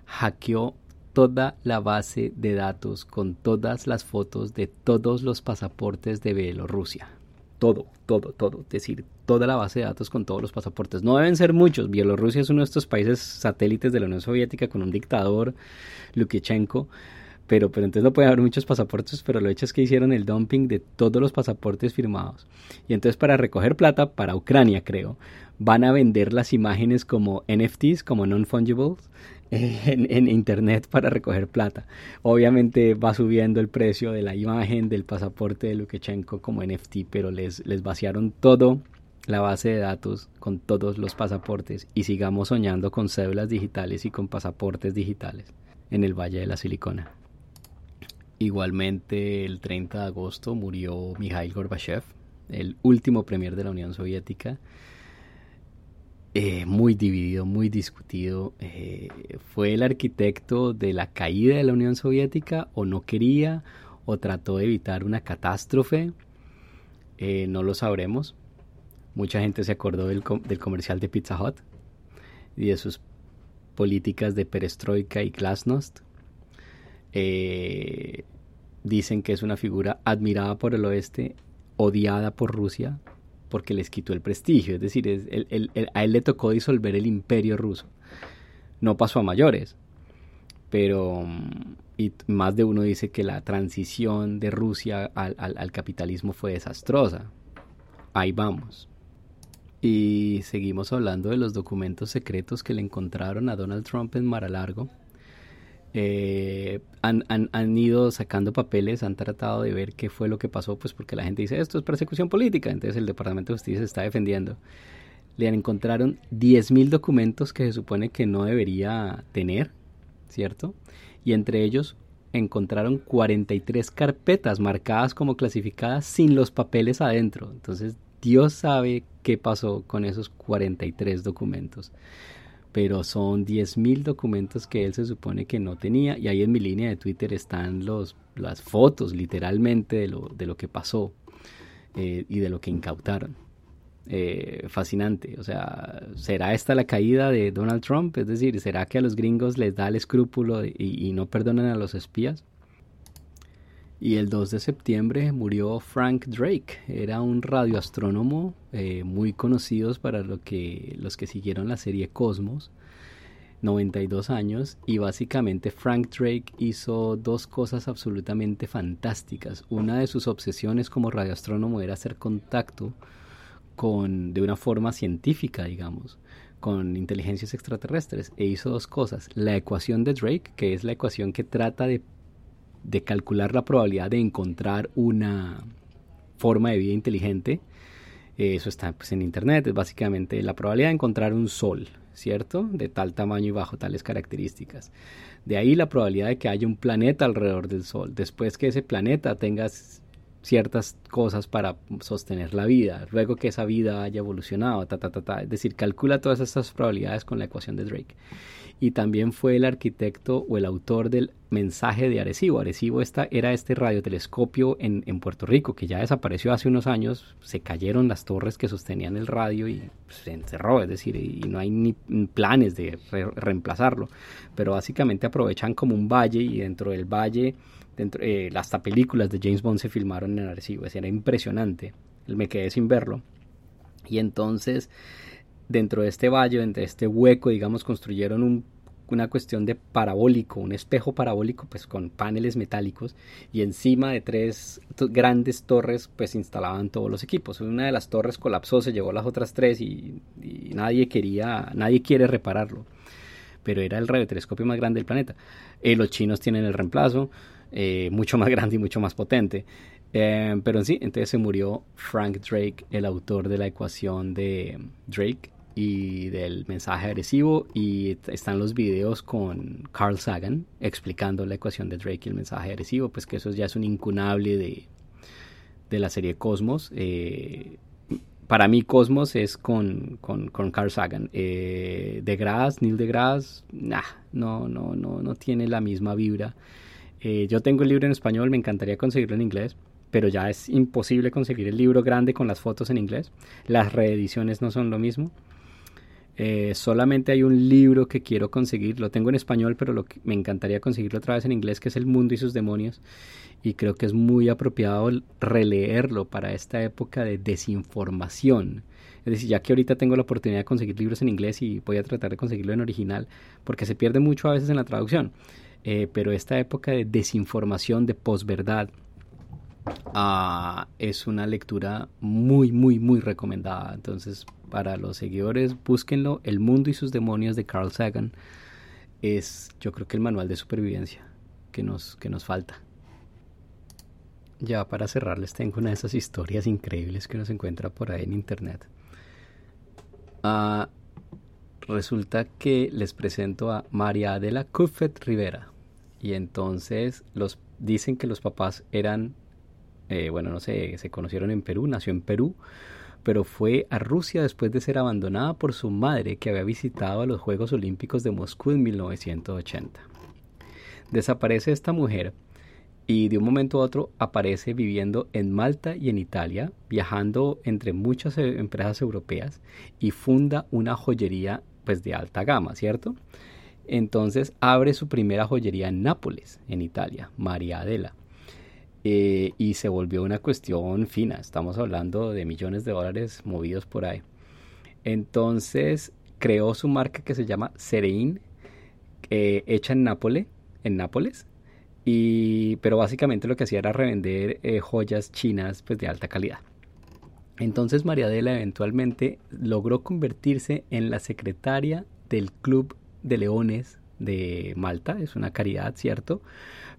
hackeó toda la base de datos con todas las fotos de todos los pasaportes de Bielorrusia todo, todo, todo. Es decir, toda la base de datos con todos los pasaportes. No deben ser muchos. Bielorrusia es uno de estos países satélites de la Unión Soviética con un dictador, Lukashenko. Pero, pero entonces no puede haber muchos pasaportes, pero lo hecho es que hicieron el dumping de todos los pasaportes firmados. Y entonces para recoger plata, para Ucrania creo, van a vender las imágenes como NFTs, como non-fungibles, en, internet para recoger plata. Obviamente va subiendo el precio de la imagen del pasaporte de Lukashenko como NFT, pero les, les vaciaron todo la base de datos con todos los pasaportes y sigamos soñando con cédulas digitales y con pasaportes digitales en el Valle de la Silicona. Igualmente el 30 de agosto murió Mikhail Gorbachev, el último premier de la Unión Soviética eh, muy dividido, muy discutido. Eh, ¿Fue el arquitecto de la caída de la Unión Soviética o no quería o trató de evitar una catástrofe? Eh, no lo sabremos. Mucha gente se acordó del, del, comercial de Pizza Hut y de sus políticas de perestroika y glasnost. dicen que es una figura admirada por el oeste, odiada por Rusia, porque les quitó el prestigio, es decir, a él le tocó disolver el imperio ruso. No pasó a mayores, pero y más de uno dice que la transición de Rusia al, capitalismo fue desastrosa. Ahí vamos. Y seguimos hablando de los documentos secretos que le encontraron a Donald Trump en Mar a Largo eh, han, han, ido sacando papeles, han tratado de ver qué fue lo que pasó, pues porque la gente dice esto es persecución política, entonces el Departamento de Justicia se está defendiendo. Le encontraron 10.000 documentos que se supone que no debería tener, ¿cierto? Y entre ellos encontraron 43 carpetas marcadas como clasificadas sin los papeles adentro. Entonces Dios sabe qué pasó con esos 43 documentos pero son 10.000 documentos que él se supone que no tenía y ahí en mi línea de Twitter están los, las fotos literalmente de lo, de lo que pasó. eh, y de lo que incautaron. Eh, fascinante. O sea, ¿será esta la caída de Donald Trump? Es decir, ¿será que a los gringos les da el escrúpulo y, y no perdonan a los espías? Y el 2 de septiembre murió Frank Drake. Era un radioastrónomo eh, muy conocido para lo que, los que siguieron la serie Cosmos. 92 años y básicamente Frank Drake hizo dos cosas absolutamente fantásticas. Una de sus obsesiones como radioastrónomo era hacer contacto con de una forma científica, digamos, con inteligencias extraterrestres e hizo dos cosas. La ecuación de Drake, que es la ecuación que trata de de calcular la probabilidad de encontrar una forma de vida inteligente. Eh, eso está pues, en internet, es básicamente la probabilidad de encontrar un sol, ¿cierto? De tal tamaño y bajo tales características. De ahí la probabilidad de que haya un planeta alrededor del sol. Después que ese planeta tenga ciertas cosas para sostener la vida, luego que esa vida haya evolucionado, ta, ta, ta, ta. es decir, calcula todas estas probabilidades con la ecuación de Drake y también fue el arquitecto o el autor del mensaje de Arecibo. Arecibo esta, era este radiotelescopio en, en, Puerto Rico que ya desapareció hace unos años, se cayeron las torres que sostenían el radio y se encerró, es decir, y no hay ni planes de reemplazarlo, pero básicamente aprovechan como un valle y dentro del valle, dentro, eh, hasta películas de James Bond se filmaron en Arecibo, era impresionante, me quedé sin verlo. Y entonces dentro de este valle, dentro de este hueco, digamos, construyeron una cuestión de parabólico, un espejo parabólico, pues con paneles metálicos y encima de tres grandes torres, pues instalaban todos los equipos. Una de las torres colapsó, se llevó las otras tres y, nadie quería, nadie quiere repararlo. Pero era el radiotelescopio más grande del planeta. Eh, los chinos tienen el reemplazo, eh, mucho más grande y mucho más potente. Eh, pero en sí, entonces se murió Frank Drake, el autor de la ecuación de Drake, y del mensaje agresivo y están los videos con Carl Sagan explicando la ecuación de Drake y el mensaje agresivo, pues que eso ya es un incunable de, de la serie Cosmos. Eh, para mí Cosmos es con, con, con Carl Sagan. Eh, Grass Neil deGrasse, nah, no, no, no, no tiene la misma vibra. Eh, yo tengo el libro en español, me encantaría conseguirlo en inglés, pero ya es imposible conseguir el libro grande con las fotos en inglés. Las reediciones no son lo mismo. Eh, solamente hay un libro que quiero conseguir, lo tengo en español, pero lo me encantaría conseguirlo otra vez en inglés, que es El Mundo y sus Demonios. Y creo que es muy apropiado releerlo para esta época de desinformación. Es decir, ya que ahorita tengo la oportunidad de conseguir libros en inglés y voy a tratar de conseguirlo en original, porque se pierde mucho a veces en la traducción. Eh, pero esta época de desinformación, de posverdad, uh, es una lectura muy, muy, muy recomendada. Entonces, para los seguidores, búsquenlo. El mundo y sus demonios de Carl Sagan es, yo creo que el manual de supervivencia que nos, que nos falta. Ya para cerrarles tengo una de esas historias increíbles que nos encuentra por ahí en internet. Ah, resulta que les presento a María Adela Cuffet Rivera. Y entonces los dicen que los papás eran, eh, bueno, no sé, se conocieron en Perú, nació en Perú, pero fue a Rusia después de ser abandonada por su madre que había visitado a los Juegos Olímpicos de Moscú en 1980. Desaparece esta mujer y de un momento a otro aparece viviendo en Malta y en Italia, viajando entre muchas eh, empresas europeas y funda una joyería pues de alta gama, ¿cierto? Entonces abre su primera joyería en Nápoles, en Italia, María Adela. Eh, y se volvió una cuestión fina. Estamos hablando de millones de dólares movidos por ahí. Entonces creó su marca que se llama Serein, eh, hecha en Nápoles, en Nápoles. Y, pero básicamente lo que hacía era revender eh, joyas chinas pues, de alta calidad. Entonces María Adela eventualmente logró convertirse en la secretaria del Club de Leones de Malta, es una caridad, ¿cierto?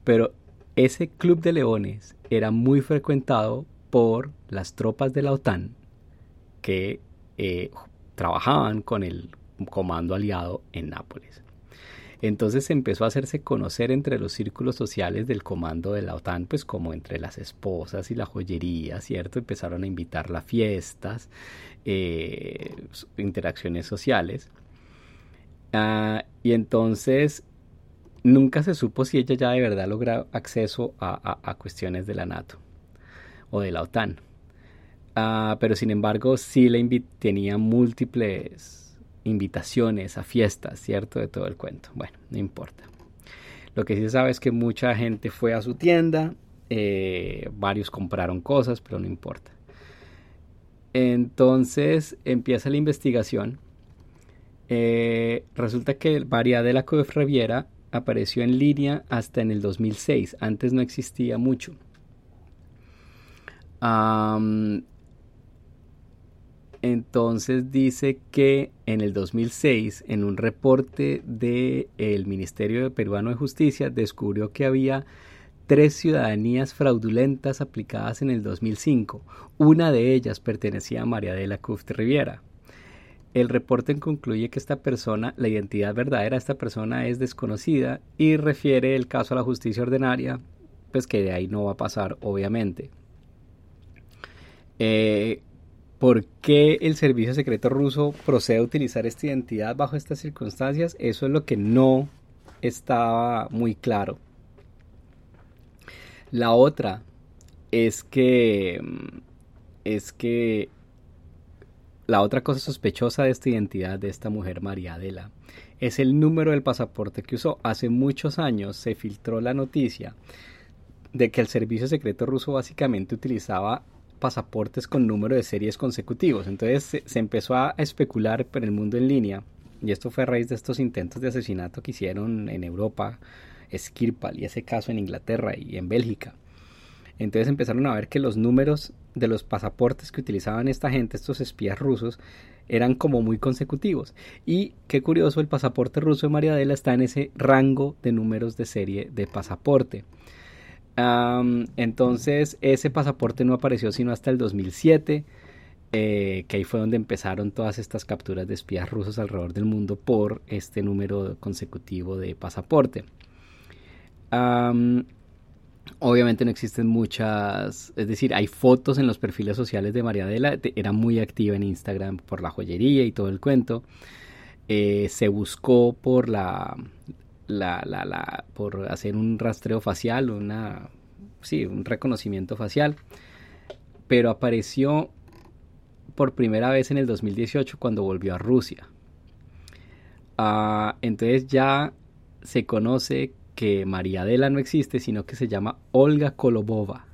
Pero ese club de leones era muy frecuentado por las tropas de la OTAN que eh, trabajaban con el comando aliado en Nápoles. Entonces empezó a hacerse conocer entre los círculos sociales del comando de la OTAN, pues como entre las esposas y la joyería, ¿cierto? Empezaron a invitarla a fiestas, eh, interacciones sociales. Ah, y entonces nunca se supo si ella ya de verdad logra acceso a, cuestiones de la NATO o de la OTAN. Ah, pero sin embargo sí le tenía múltiples invitaciones a fiestas, ¿cierto? De todo el cuento. Bueno, no importa. Lo que sí se sabe es que mucha gente fue a su tienda, eh, varios compraron cosas, pero no importa. Entonces empieza la investigación. Eh, resulta que María de la Riviera apareció en línea hasta en el 2006. Antes no existía mucho. Entonces dice que en el 2006, en un reporte del Ministerio Peruano de Justicia, descubrió que había tres ciudadanías fraudulentas aplicadas en el 2005. Una de ellas pertenecía a María de la Cruz Riviera. El reporte concluye que esta persona, la identidad verdadera de esta persona es desconocida y refiere el caso a la justicia ordinaria, pues que de ahí no va a pasar, obviamente. Eh, ¿Por qué el servicio secreto ruso procede a utilizar esta identidad bajo estas circunstancias? Eso es lo que no estaba muy claro. La otra es que es que la otra cosa sospechosa de esta identidad de esta mujer María Adela es el número del pasaporte que usó. Hace muchos años se filtró la noticia de que el servicio secreto ruso básicamente utilizaba pasaportes con número de series consecutivos. Entonces se, empezó a especular por el mundo en línea, y esto fue a raíz de estos intentos de asesinato que hicieron en Europa, Skirpal y ese caso en Inglaterra y en Bélgica. Entonces empezaron a ver que los números de los pasaportes que utilizaban esta gente, estos espías rusos, eran como muy consecutivos. Y qué curioso, el pasaporte ruso de María Adela está en ese rango de números de serie de pasaporte. Entonces ese pasaporte no apareció sino hasta el 2007, eh, que ahí fue donde empezaron todas estas capturas de espías rusos alrededor del mundo por este número consecutivo de pasaporte. Obviamente no existen muchas, es decir, hay fotos en los perfiles sociales de María Adela, era muy activa en Instagram por la joyería y todo el cuento. Eh, se buscó por la, la, la, la, por hacer un rastreo facial, una, sí, un reconocimiento facial, pero apareció por primera vez en el 2018 cuando volvió a Rusia. Ah, entonces ya se conoce que María Adela no existe, sino que se llama Olga Kolobova,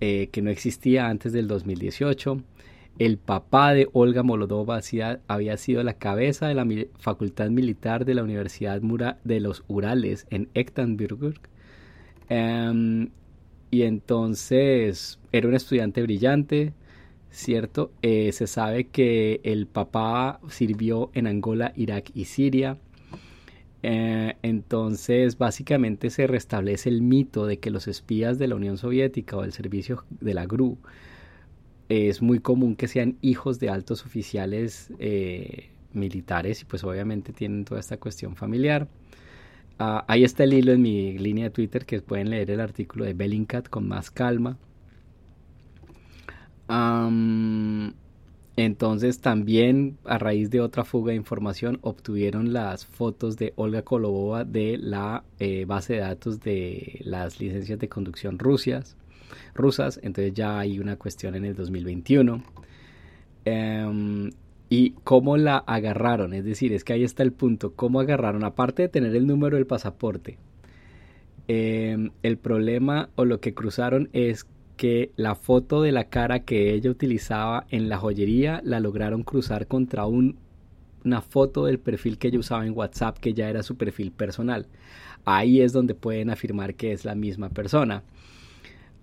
eh, que no existía antes del 2018. El papá de Olga Molodova había sido la cabeza de la Facultad Militar de la Universidad de los Urales en Ekaterinburg. Em, y entonces era un estudiante brillante, ¿cierto? Eh, se sabe que el papá sirvió en Angola, Irak y Siria. Eh, entonces, básicamente se restablece el mito de que los espías de la Unión Soviética o del servicio de la GRU es muy común que sean hijos de altos oficiales eh, militares y pues obviamente tienen toda esta cuestión familiar. Ah, ahí está el hilo en mi línea de Twitter que pueden leer el artículo de Bellingcat con más calma. Entonces también a raíz de otra fuga de información obtuvieron las fotos de Olga Kolobova de la eh, base de datos de las licencias de conducción rusias, rusas. Entonces ya hay una cuestión en el 2021. Em, y cómo la agarraron, es decir, es que ahí está el punto, cómo agarraron, aparte de tener el número del pasaporte. Em, el problema o lo que cruzaron es que la foto de la cara que ella utilizaba en la joyería la lograron cruzar contra una foto del perfil que ella usaba en WhatsApp que ya era su perfil personal. Ahí es donde pueden afirmar que es la misma persona.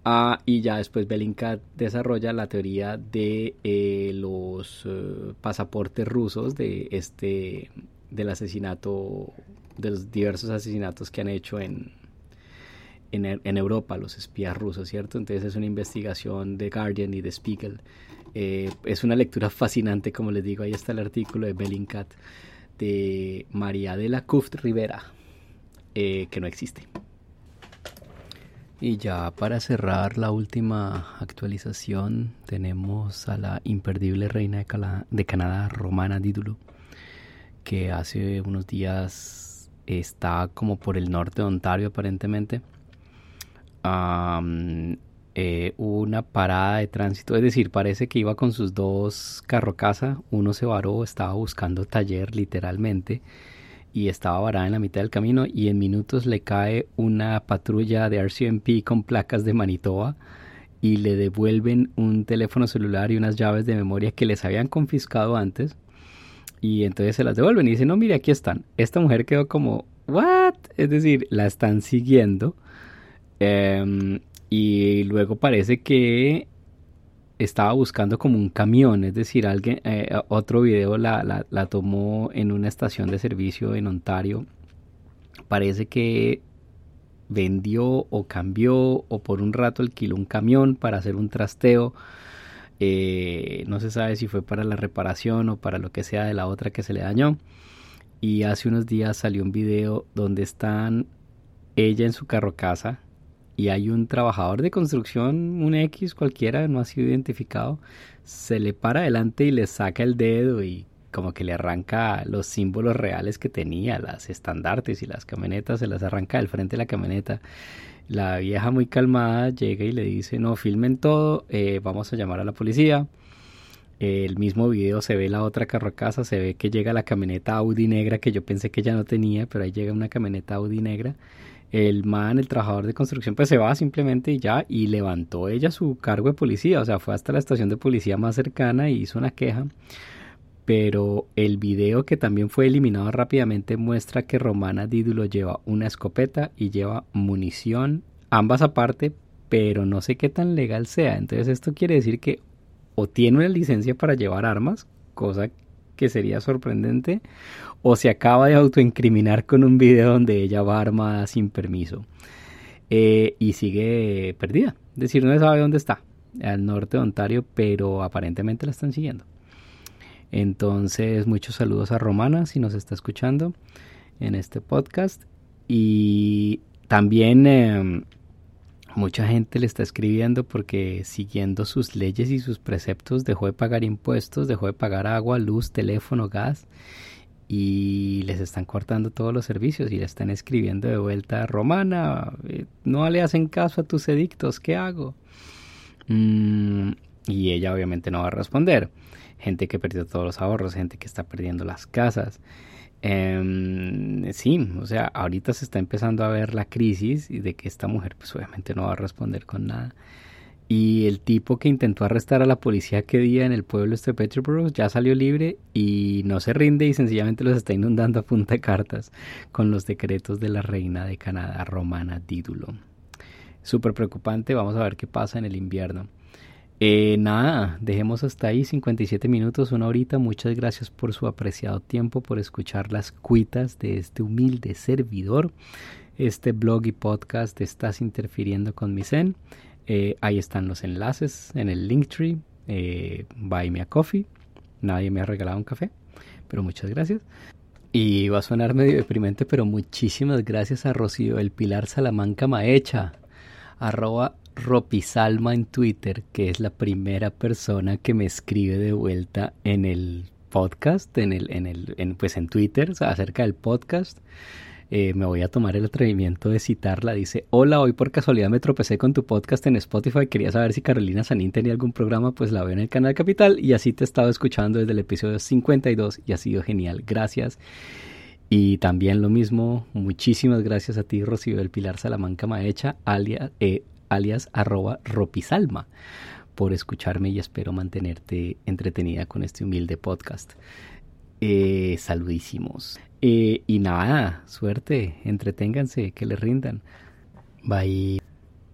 Ah, y ya después Bellingcat desarrolla la teoría de eh, los eh, pasaportes rusos de este del asesinato de los diversos asesinatos que han hecho en, en, Europa, los espías rusos, ¿cierto? Entonces es una investigación de Guardian y de Spiegel. Eh, es una lectura fascinante, como les digo, ahí está el artículo de Bellingcat de María de la Cuft Rivera, eh, que no existe. Y ya para cerrar la última actualización, tenemos a la imperdible reina de, de Canadá, Romana Dídulo, que hace unos días está como por el norte de Ontario aparentemente eh, una parada de tránsito, es decir, parece que iba con sus dos carro casa, uno se varó, estaba buscando taller literalmente y estaba varada en la mitad del camino y en minutos le cae una patrulla de RCMP con placas de Manitoba y le devuelven un teléfono celular y unas llaves de memoria que les habían confiscado antes y entonces se las devuelven y dicen, no, mire, aquí están. Esta mujer quedó como, ¿what? Es decir, la están siguiendo. Eh, y luego parece que estaba buscando como un camión, es decir, alguien, eh, otro video la, la, tomó en una estación de servicio en Ontario. Parece que vendió o cambió o por un rato alquiló un camión para hacer un trasteo. Eh, no se sabe si fue para la reparación o para lo que sea de la otra que se le dañó. Y hace unos días salió un video donde están ella en su carro casa y hay un trabajador de construcción, un X cualquiera, no ha sido identificado, se le para adelante y le saca el dedo y como que le arranca los símbolos reales que tenía, las estandartes y las camionetas, se las arranca del frente de la camioneta. La vieja muy calmada llega y le dice, no, filmen todo, eh, vamos a llamar a la policía. El mismo video se ve la otra carrocasa, se ve que llega la camioneta Audi negra que yo pensé que ya no tenía, pero ahí llega una camioneta Audi negra el man, el trabajador de construcción, pues se va simplemente y ya, y levantó ella su cargo de policía, o sea, fue hasta la estación de policía más cercana y hizo una queja. Pero el video que también fue eliminado rápidamente muestra que Romana Dídulo lleva una escopeta y lleva munición, ambas aparte, pero no sé qué tan legal sea. Entonces esto quiere decir que o tiene una licencia para llevar armas, cosa que sería sorprendente, o se acaba de autoincriminar con un video donde ella va armada sin permiso eh, y sigue perdida. Es decir, no se sabe dónde está, al norte de Ontario, pero aparentemente la están siguiendo. Entonces, muchos saludos a Romana si nos está escuchando en este podcast. Y también em, Mucha gente le está escribiendo porque siguiendo sus leyes y sus preceptos dejó de pagar impuestos, dejó de pagar agua, luz, teléfono, gas y les están cortando todos los servicios y le están escribiendo de vuelta, Romana, eh, no le hacen caso a tus edictos, ¿qué hago? Mm, y ella obviamente no va a responder. Gente que perdió todos los ahorros, gente que está perdiendo las casas. Eh, sí, o sea, ahorita se está empezando a ver la crisis y de que esta mujer pues obviamente no va a responder con nada. Y el tipo que intentó arrestar a la policía que día en el pueblo este de ya salió libre y no se rinde y sencillamente los está inundando a punta de cartas con los decretos de la reina de Canadá, Romana Dídulo. Súper preocupante, vamos a ver qué pasa en el invierno. Eh, nada, dejemos hasta ahí 57 minutos, una horita. Muchas gracias por su apreciado tiempo, por escuchar las cuitas de este humilde servidor. Este blog y podcast Estás interfiriendo con mi Zen. Eh, ahí están los enlaces en el Linktree. Eh, buy me a coffee. Nadie me ha regalado un café, pero muchas gracias. Y va a sonar medio deprimente, pero muchísimas gracias a Rocío El Pilar Salamanca Maecha, arroba Ropisalma en Twitter, que es la primera persona que me escribe de vuelta en el podcast, en el, en el, en, pues en Twitter, acerca del podcast. Eh, me voy a tomar el atrevimiento de citarla. Dice, hola, hoy por casualidad me tropecé con tu podcast en Spotify. Quería saber si Carolina Sanín tenía algún programa, pues la veo en el canal Capital y así te he estado escuchando desde el episodio 52 y ha sido genial. Gracias. Y también lo mismo, muchísimas gracias a ti, Rocío del Pilar Salamanca Maecha, alias, eh, alias arroba ropisalma, por escucharme y espero mantenerte entretenida con este humilde podcast. Eh, saludísimos. Y nada, suerte, entreténganse, que les rindan. Bye.